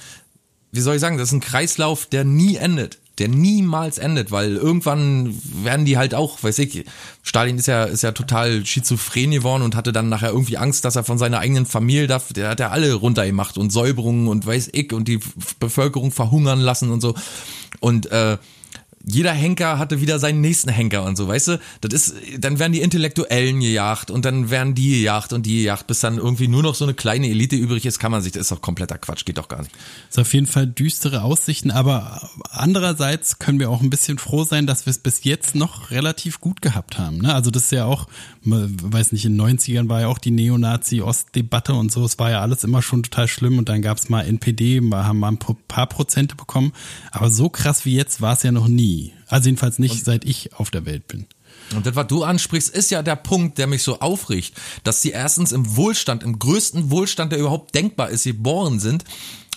wie soll ich sagen, das ist ein Kreislauf, der nie endet. Der niemals endet, weil irgendwann werden die halt auch, weiß ich, Stalin ist ja, ist ja total schizophren geworden und hatte dann nachher irgendwie Angst, dass er von seiner eigenen Familie darf, der hat ja alle runtergemacht und Säuberungen und weiß ich und die Bevölkerung verhungern lassen und so. Und äh, jeder Henker hatte wieder seinen nächsten Henker und so, weißt du? Das ist, dann werden die Intellektuellen gejagt und dann werden die gejagt und die gejagt, bis dann irgendwie nur noch so eine kleine Elite übrig ist, kann man sich, das ist doch kompletter Quatsch, geht doch gar nicht. Das ist auf jeden Fall düstere Aussichten, aber andererseits können wir auch ein bisschen froh sein, dass wir es bis jetzt noch relativ gut gehabt haben. Ne? Also das ist ja auch, weiß nicht, in den 90ern war ja auch die Neonazi-Ost-Debatte und so, es war ja alles immer schon total schlimm und dann gab es mal NPD, haben mal ein paar Prozente bekommen, aber so krass wie jetzt war es ja noch nie nie. Also jedenfalls nicht, und, seit ich auf der Welt bin. Und das, was du ansprichst, ist ja der Punkt, der mich so aufricht, dass sie erstens im Wohlstand, im größten Wohlstand, der überhaupt denkbar ist, geboren sind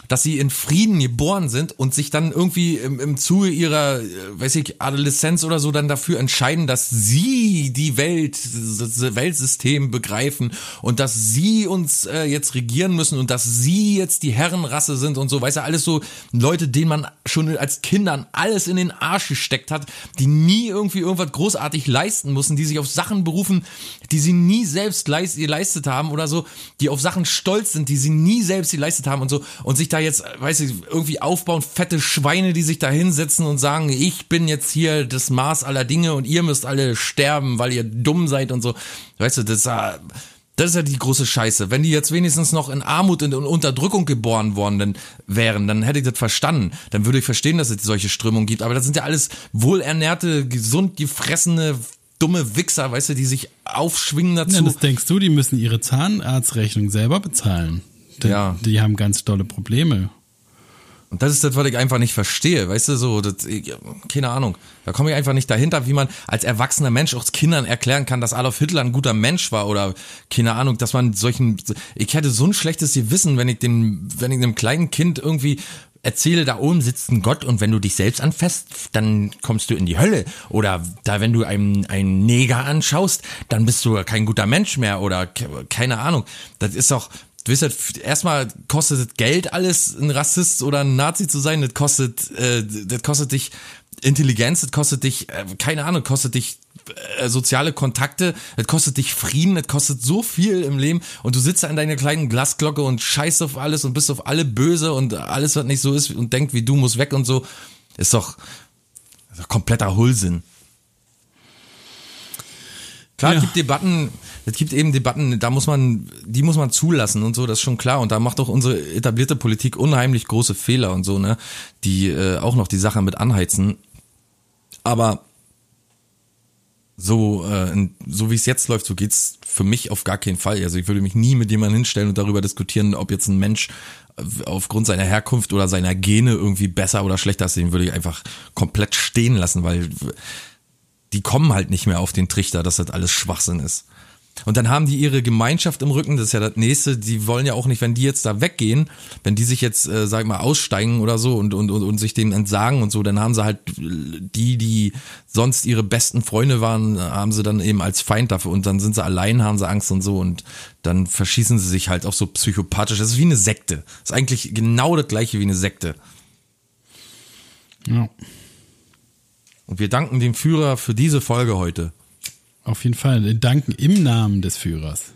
dass sie in Frieden geboren sind und sich dann irgendwie im, im Zuge ihrer, äh, weiß ich, Adoleszenz oder so dann dafür entscheiden, dass sie die Welt, das Weltsystem begreifen und dass sie uns äh, jetzt regieren müssen und dass sie jetzt die Herrenrasse sind und so, weißt du, alles so Leute, denen man schon als Kindern alles in den Arsch gesteckt hat, die nie irgendwie irgendwas großartig leisten mussten, die sich auf Sachen berufen, die sie nie selbst leist, geleistet haben oder so, die auf Sachen stolz sind, die sie nie selbst geleistet haben und so und sich da jetzt, weiß ich, irgendwie aufbauen, fette Schweine, die sich da hinsetzen und sagen, ich bin jetzt hier das Maß aller Dinge und ihr müsst alle sterben, weil ihr dumm seid und so. Weißt du, das, das ist ja die große Scheiße. Wenn die jetzt wenigstens noch in Armut und in Unterdrückung geboren worden wären, dann hätte ich das verstanden. Dann würde ich verstehen, dass es solche Strömungen gibt. Aber das sind ja alles wohlernährte, gesund gefressene, dumme Wichser, weißt du, die sich aufschwingen dazu. Ja, das denkst du, die müssen ihre Zahnarztrechnung selber bezahlen. Denn ja. Die haben ganz tolle Probleme. Und das ist das, was ich einfach nicht verstehe, weißt du, so, das, keine Ahnung. Da komme ich einfach nicht dahinter, wie man als erwachsener Mensch auch Kindern erklären kann, dass Adolf Hitler ein guter Mensch war oder, keine Ahnung, dass man solchen, ich hätte so ein schlechtes Gewissen, wenn ich dem, wenn ich einem kleinen Kind irgendwie erzähle, da oben sitzt ein Gott und wenn du dich selbst anfasst, dann kommst du in die Hölle. Oder da, wenn du einen, einen Neger anschaust, dann bist du kein guter Mensch mehr oder keine Ahnung. Das ist doch, du weißt halt, erstmal kostet es Geld alles, ein Rassist oder ein Nazi zu sein, das kostet, äh, das kostet dich Intelligenz, das kostet dich, äh, keine Ahnung, kostet dich äh, soziale Kontakte, das kostet dich Frieden, das kostet so viel im Leben und du sitzt da in deiner kleinen Glasglocke und scheißt auf alles und bist auf alle böse und alles, was nicht so ist und denkt, wie du muss weg und so, ist doch, ist doch kompletter Hullsinn. Klar, ja. es gibt Debatten, es gibt eben Debatten, da muss man, die muss man zulassen und so, das ist schon klar. Und da macht auch unsere etablierte Politik unheimlich große Fehler und so, ne, die äh, auch noch die Sache mit anheizen. Aber so, äh, so wie es jetzt läuft, so geht's für mich auf gar keinen Fall. Also ich würde mich nie mit jemandem hinstellen und darüber diskutieren, ob jetzt ein Mensch äh, aufgrund seiner Herkunft oder seiner Gene irgendwie besser oder schlechter ist. Den würde ich einfach komplett stehen lassen, weil die kommen halt nicht mehr auf den Trichter, dass das alles Schwachsinn ist. Und dann haben die ihre Gemeinschaft im Rücken, das ist ja das nächste, die wollen ja auch nicht, wenn die jetzt da weggehen, wenn die sich jetzt, äh, sag ich mal, aussteigen oder so und, und, und, und sich denen entsagen und so, dann haben sie halt die, die sonst ihre besten Freunde waren, haben sie dann eben als Feind dafür und dann sind sie allein, haben sie Angst und so und dann verschießen sie sich halt auch so psychopathisch. Das ist wie eine Sekte. Das ist eigentlich genau das gleiche wie eine Sekte. Ja. Und wir danken dem Führer für diese Folge heute. Auf jeden Fall. Wir danken im Namen des Führers.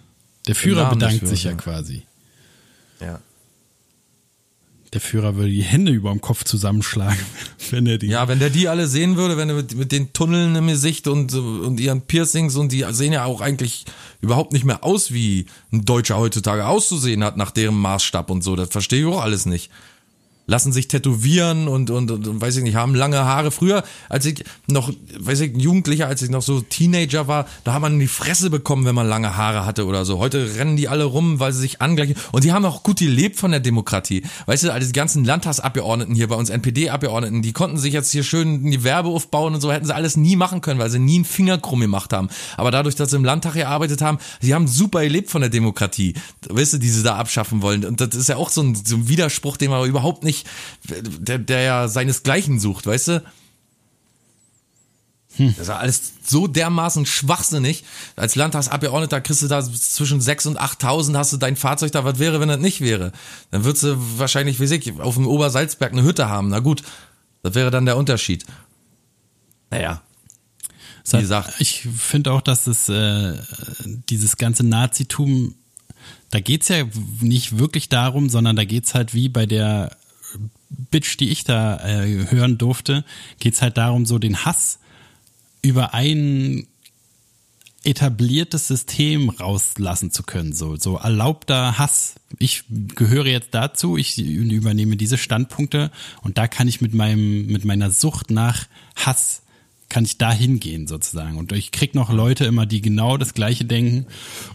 Der Führer bedankt Führers, sich ja, ja quasi. Ja. Der Führer würde die Hände über dem Kopf zusammenschlagen, wenn er die. Ja, wenn der die alle sehen würde, wenn er mit, mit den Tunneln im Gesicht und, und ihren Piercings und die sehen ja auch eigentlich überhaupt nicht mehr aus, wie ein Deutscher heutzutage auszusehen hat nach deren Maßstab und so. Das verstehe ich auch alles nicht lassen sich tätowieren und, und, und, weiß ich nicht, haben lange Haare. Früher, als ich noch, weiß ich, Jugendlicher, als ich noch so Teenager war, da hat man in die Fresse bekommen, wenn man lange Haare hatte oder so. Heute rennen die alle rum, weil sie sich angleichen. Und die haben auch gut gelebt von der Demokratie. Weißt du, also die ganzen Landtagsabgeordneten hier bei uns, NPD-Abgeordneten, die konnten sich jetzt hier schön die Werbe aufbauen und so, hätten sie alles nie machen können, weil sie nie einen Finger krumm gemacht haben. Aber dadurch, dass sie im Landtag gearbeitet haben, sie haben super gelebt von der Demokratie. Weißt du, die sie da abschaffen wollen. Und das ist ja auch so ein, so ein Widerspruch, den man überhaupt nicht nicht, der, der ja seinesgleichen sucht, weißt du? Hm. Das ist alles so dermaßen schwachsinnig. Als Landtagsabgeordneter kriegst du da zwischen 6.000 und 8.000 hast du dein Fahrzeug da. Was wäre, wenn das nicht wäre? Dann würdest du wahrscheinlich, wie ich, auf dem Obersalzberg eine Hütte haben. Na gut, das wäre dann der Unterschied. Naja. Wie gesagt. Ich finde auch, dass es äh, dieses ganze Nazitum, da geht's ja nicht wirklich darum, sondern da geht's halt wie bei der Bitch, die ich da äh, hören durfte, geht's halt darum, so den Hass über ein etabliertes System rauslassen zu können, so, so erlaubter Hass. Ich gehöre jetzt dazu, ich übernehme diese Standpunkte und da kann ich mit meinem, mit meiner Sucht nach Hass kann ich da hingehen sozusagen. Und ich krieg noch Leute immer, die genau das Gleiche denken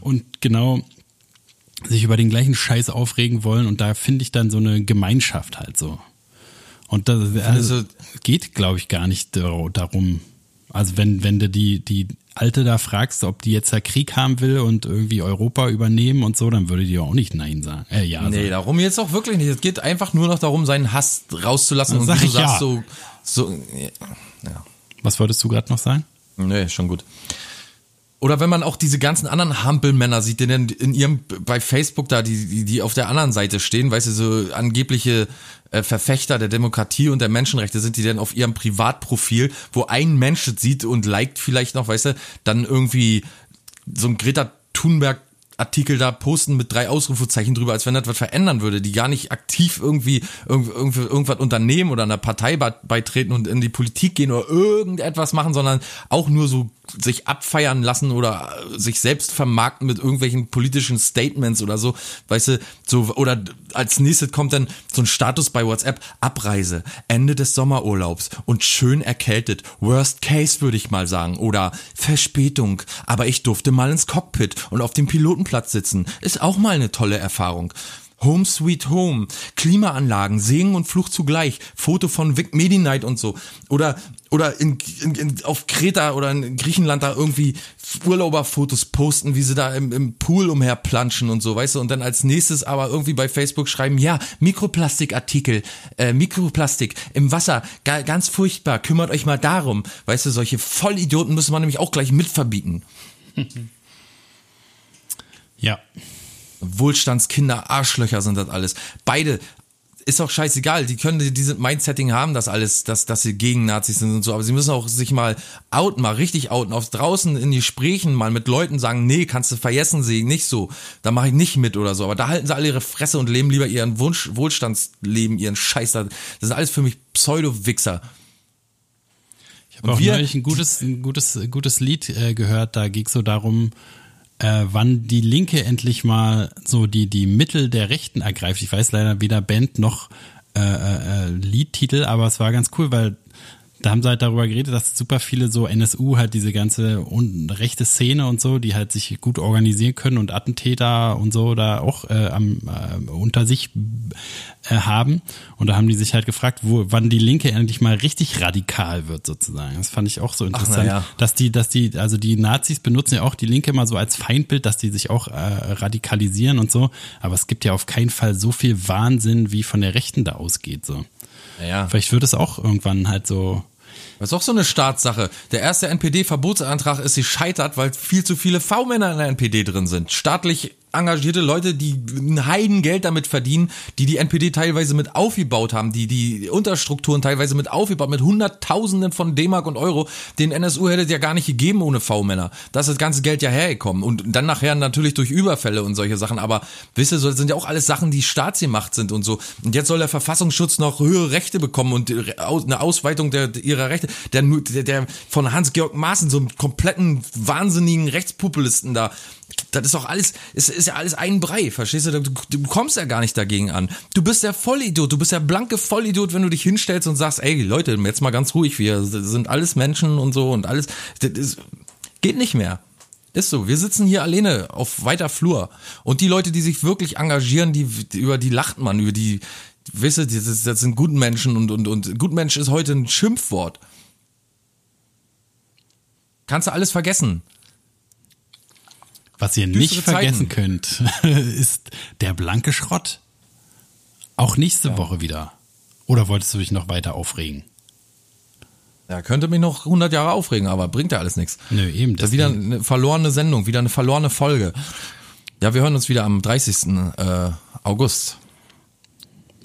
und genau sich über den gleichen Scheiß aufregen wollen und da finde ich dann so eine Gemeinschaft halt so. Und das also, geht, glaube ich, gar nicht darum. Also wenn, wenn du die, die Alte da fragst, ob die jetzt ja Krieg haben will und irgendwie Europa übernehmen und so, dann würde die auch nicht Nein sagen. Äh, ja nee, sagen. darum jetzt auch wirklich nicht. Es geht einfach nur noch darum, seinen Hass rauszulassen und sag wie du sagst, ja. so, so, ja. Was wolltest du gerade noch sagen? Nee, schon gut. Oder wenn man auch diese ganzen anderen Hampelmänner sieht, die dann in ihrem, bei Facebook da, die, die, die auf der anderen Seite stehen, weißt du, so angebliche äh, Verfechter der Demokratie und der Menschenrechte sind, die dann auf ihrem Privatprofil, wo ein Mensch sieht und liked vielleicht noch, weißt du, dann irgendwie so ein Greta Thunberg Artikel da posten mit drei Ausrufezeichen drüber, als wenn das was verändern würde, die gar nicht aktiv irgendwie, irgendwie irgendwas unternehmen oder einer Partei beitreten und in die Politik gehen oder irgendetwas machen, sondern auch nur so sich abfeiern lassen oder sich selbst vermarkten mit irgendwelchen politischen Statements oder so, weißt du, so, oder als nächstes kommt dann so ein Status bei WhatsApp, Abreise, Ende des Sommerurlaubs und schön erkältet, Worst Case würde ich mal sagen, oder Verspätung, aber ich durfte mal ins Cockpit und auf dem Pilotenplatz sitzen, ist auch mal eine tolle Erfahrung. Home Sweet Home, Klimaanlagen, Segen und Fluch zugleich, Foto von Vic Medi Night und so. Oder, oder in, in, in, auf Kreta oder in Griechenland da irgendwie Urlauberfotos posten, wie sie da im, im Pool umherplanschen und so, weißt du, und dann als nächstes aber irgendwie bei Facebook schreiben, ja, Mikroplastikartikel, äh, Mikroplastik im Wasser, ga, ganz furchtbar, kümmert euch mal darum. Weißt du, solche Vollidioten müssen wir nämlich auch gleich mitverbieten. ja. Wohlstandskinder, Arschlöcher sind das alles. Beide ist auch scheißegal, die können diese Mindsetting haben, das alles, dass, dass sie gegen Nazis sind und so, aber sie müssen auch sich mal outen, mal richtig outen, auf draußen in Gesprächen mal mit Leuten sagen, nee, kannst du vergessen, sie nicht so, da mache ich nicht mit oder so, aber da halten sie alle ihre Fresse und leben lieber ihren Wunsch, Wohlstandsleben, ihren Scheiß, das ist alles für mich Pseudo-Wichser. Ich habe auch neulich ein gutes, ein gutes, gutes Lied äh, gehört, da ging so darum, äh, wann die Linke endlich mal so die, die Mittel der Rechten ergreift. Ich weiß leider weder Band noch äh, äh, äh Liedtitel, aber es war ganz cool, weil da haben sie halt darüber geredet, dass super viele so NSU halt diese ganze rechte Szene und so, die halt sich gut organisieren können und Attentäter und so da auch äh, am, äh, unter sich äh, haben. Und da haben die sich halt gefragt, wo, wann die Linke endlich mal richtig radikal wird sozusagen. Das fand ich auch so interessant, ja. dass die, dass die, also die Nazis benutzen ja auch die Linke mal so als Feindbild, dass die sich auch äh, radikalisieren und so. Aber es gibt ja auf keinen Fall so viel Wahnsinn, wie von der Rechten da ausgeht so. Ja. Vielleicht wird es auch irgendwann halt so das ist auch so eine Staatssache. Der erste NPD-Verbotsantrag ist sie scheitert, weil viel zu viele V-Männer in der NPD drin sind. Staatlich engagierte Leute, die ein Heidengeld damit verdienen, die die NPD teilweise mit aufgebaut haben, die die Unterstrukturen teilweise mit aufgebaut, mit Hunderttausenden von D-Mark und Euro. Den NSU hätte es ja gar nicht gegeben ohne V-Männer. Da ist das ganze Geld ja hergekommen. Und dann nachher natürlich durch Überfälle und solche Sachen. Aber wisst ihr, das sind ja auch alles Sachen, die staatsgemacht sind und so. Und jetzt soll der Verfassungsschutz noch höhere Rechte bekommen und eine Ausweitung der, ihrer Rechte. Der, der, der von Hans-Georg Maaßen, so einem kompletten wahnsinnigen Rechtspopulisten da, das ist doch alles, ist, ist ja alles ein Brei, verstehst du? du? Du kommst ja gar nicht dagegen an. Du bist der Vollidiot, du bist der blanke Vollidiot, wenn du dich hinstellst und sagst, ey Leute, jetzt mal ganz ruhig, wir sind alles Menschen und so und alles. Das ist, geht nicht mehr. Ist so. Wir sitzen hier alleine auf weiter Flur. Und die Leute, die sich wirklich engagieren, die, über die lacht man, über die, wisse, das, das sind Gutmenschen und, und, und Gutmensch ist heute ein Schimpfwort. Kannst du alles vergessen. Was ihr nicht vergessen könnt, ist der blanke Schrott. Auch nächste ja. Woche wieder. Oder wolltest du dich noch weiter aufregen? Ja, könnte mich noch 100 Jahre aufregen, aber bringt ja alles nichts. Nö, eben. Das ist wieder eine verlorene Sendung, wieder eine verlorene Folge. Ja, wir hören uns wieder am 30. Äh, August.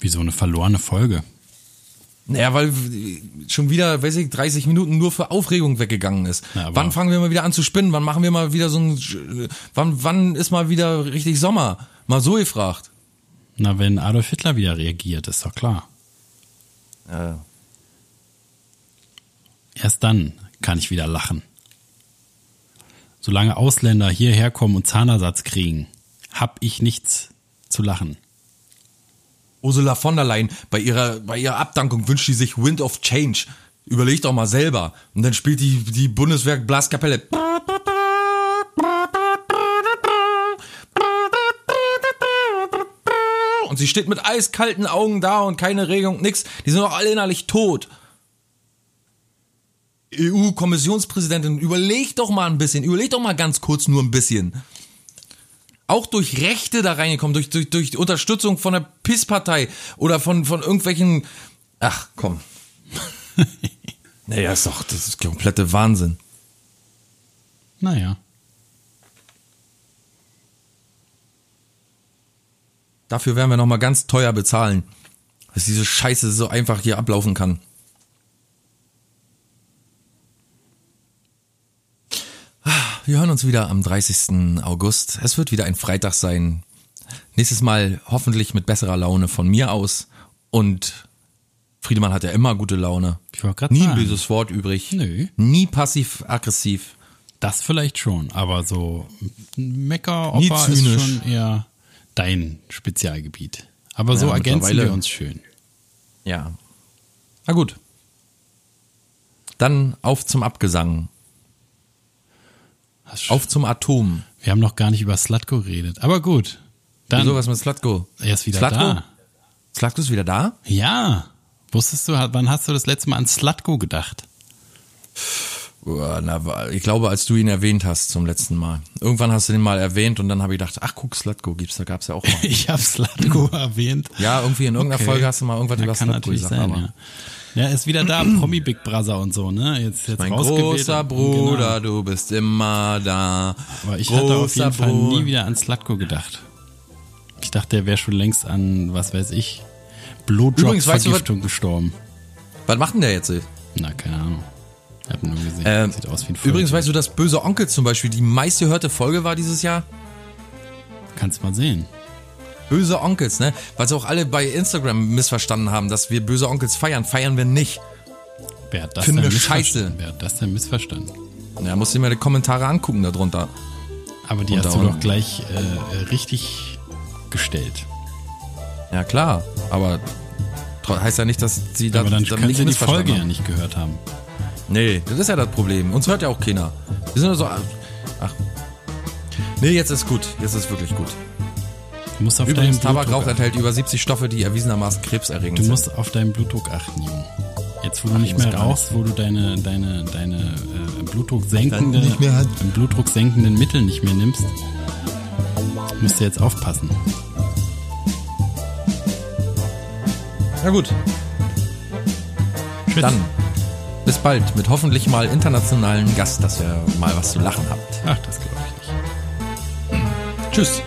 Wieso eine verlorene Folge? Naja, weil schon wieder, weiß ich, 30 Minuten nur für Aufregung weggegangen ist. Ja, wann fangen wir mal wieder an zu spinnen? Wann machen wir mal wieder so ein, wann, wann ist mal wieder richtig Sommer? Mal so gefragt. Na, wenn Adolf Hitler wieder reagiert, ist doch klar. Ja. Erst dann kann ich wieder lachen. Solange Ausländer hierher kommen und Zahnersatz kriegen, hab ich nichts zu lachen. Ursula von der Leyen, bei ihrer, bei ihrer Abdankung wünscht sie sich Wind of Change. Überlegt doch mal selber. Und dann spielt die, die Bundeswerk Blaskapelle. Und sie steht mit eiskalten Augen da und keine Regung, nix. Die sind doch alle innerlich tot. EU-Kommissionspräsidentin, überleg doch mal ein bisschen, überleg doch mal ganz kurz nur ein bisschen auch durch Rechte da reingekommen, durch, durch, durch Unterstützung von der PIS-Partei oder von, von irgendwelchen. Ach, komm. naja, ist doch, das ist komplette Wahnsinn. Naja. Dafür werden wir nochmal ganz teuer bezahlen, dass diese Scheiße so einfach hier ablaufen kann. Wir hören uns wieder am 30. August. Es wird wieder ein Freitag sein. Nächstes Mal hoffentlich mit besserer Laune von mir aus. Und Friedemann hat ja immer gute Laune. Ich war Nie ein böses Wort übrig. Nö. Nie passiv-aggressiv. Das vielleicht schon, aber so Mecker-Opfer ist schon eher dein Spezialgebiet. Aber ja, so ergänzen wir uns schön. Ja. Na gut. Dann auf zum Abgesang. Auf zum Atom. Wir haben noch gar nicht über Slatko geredet. Aber gut. Dann. Wieso was mit Slatko? Er ist wieder Slatko? da. Slatko ist wieder da? Ja. Wusstest du, wann hast du das letzte Mal an Slatko gedacht? Na, ich glaube, als du ihn erwähnt hast zum letzten Mal. Irgendwann hast du den mal erwähnt und dann habe ich gedacht, ach guck, Slatko gibt's, da gab's ja auch mal. ich habe Slatko erwähnt. Ja, irgendwie in irgendeiner okay. Folge hast du mal irgendwas über Slatko gesagt. Sein, aber. Ja. Ja, ist wieder da, Promi Big Brother und so, ne? Jetzt, jetzt mein großer Bruder, genau. du bist immer da. Aber ich großer hatte auf jeden Fall nie wieder an Slatko gedacht. Ich dachte, der wäre schon längst an, was weiß ich, Blutdrop-Vergiftung gestorben. Was macht denn der jetzt? Na, keine Ahnung. Ich hab nur gesehen. Ähm, Sieht aus wie ein Vogel. Übrigens, weißt du, dass Böse Onkel zum Beispiel die meistgehörte Folge war dieses Jahr? Kannst mal sehen. Böse Onkels, ne? Weil sie auch alle bei Instagram missverstanden haben, dass wir böse Onkels feiern. Feiern wir nicht. Wer hat das Finden denn scheiße. Wer hat das denn missverstanden? Ja, musst du dir mal die Kommentare angucken darunter. Aber die hast du doch gleich äh, richtig gestellt. Ja, klar. Aber heißt ja nicht, dass sie da Aber dann, dann können sie die Folge haben. ja nicht gehört haben. Nee, das ist ja das Problem. Uns hört ja auch keiner. Wir sind nur so. Ach. Nee, jetzt ist gut. Jetzt ist wirklich gut. Du musst auf Übrigens, Tabakrauch enthält über 70 Stoffe, die erwiesenermaßen krebserregend sind. Du musst auf deinen Blutdruck achten, Junge. Jetzt, wo du Ach, nicht mehr rauchst, wo du deine, deine, deine äh, Blutdruck senkende, Blutdruck senkenden Mittel nicht mehr nimmst, musst du jetzt aufpassen. Na gut. Tschüss. Dann bis bald mit hoffentlich mal internationalen Gast, dass ihr mal was zu lachen habt. Ach, das glaube ich nicht. Tschüss.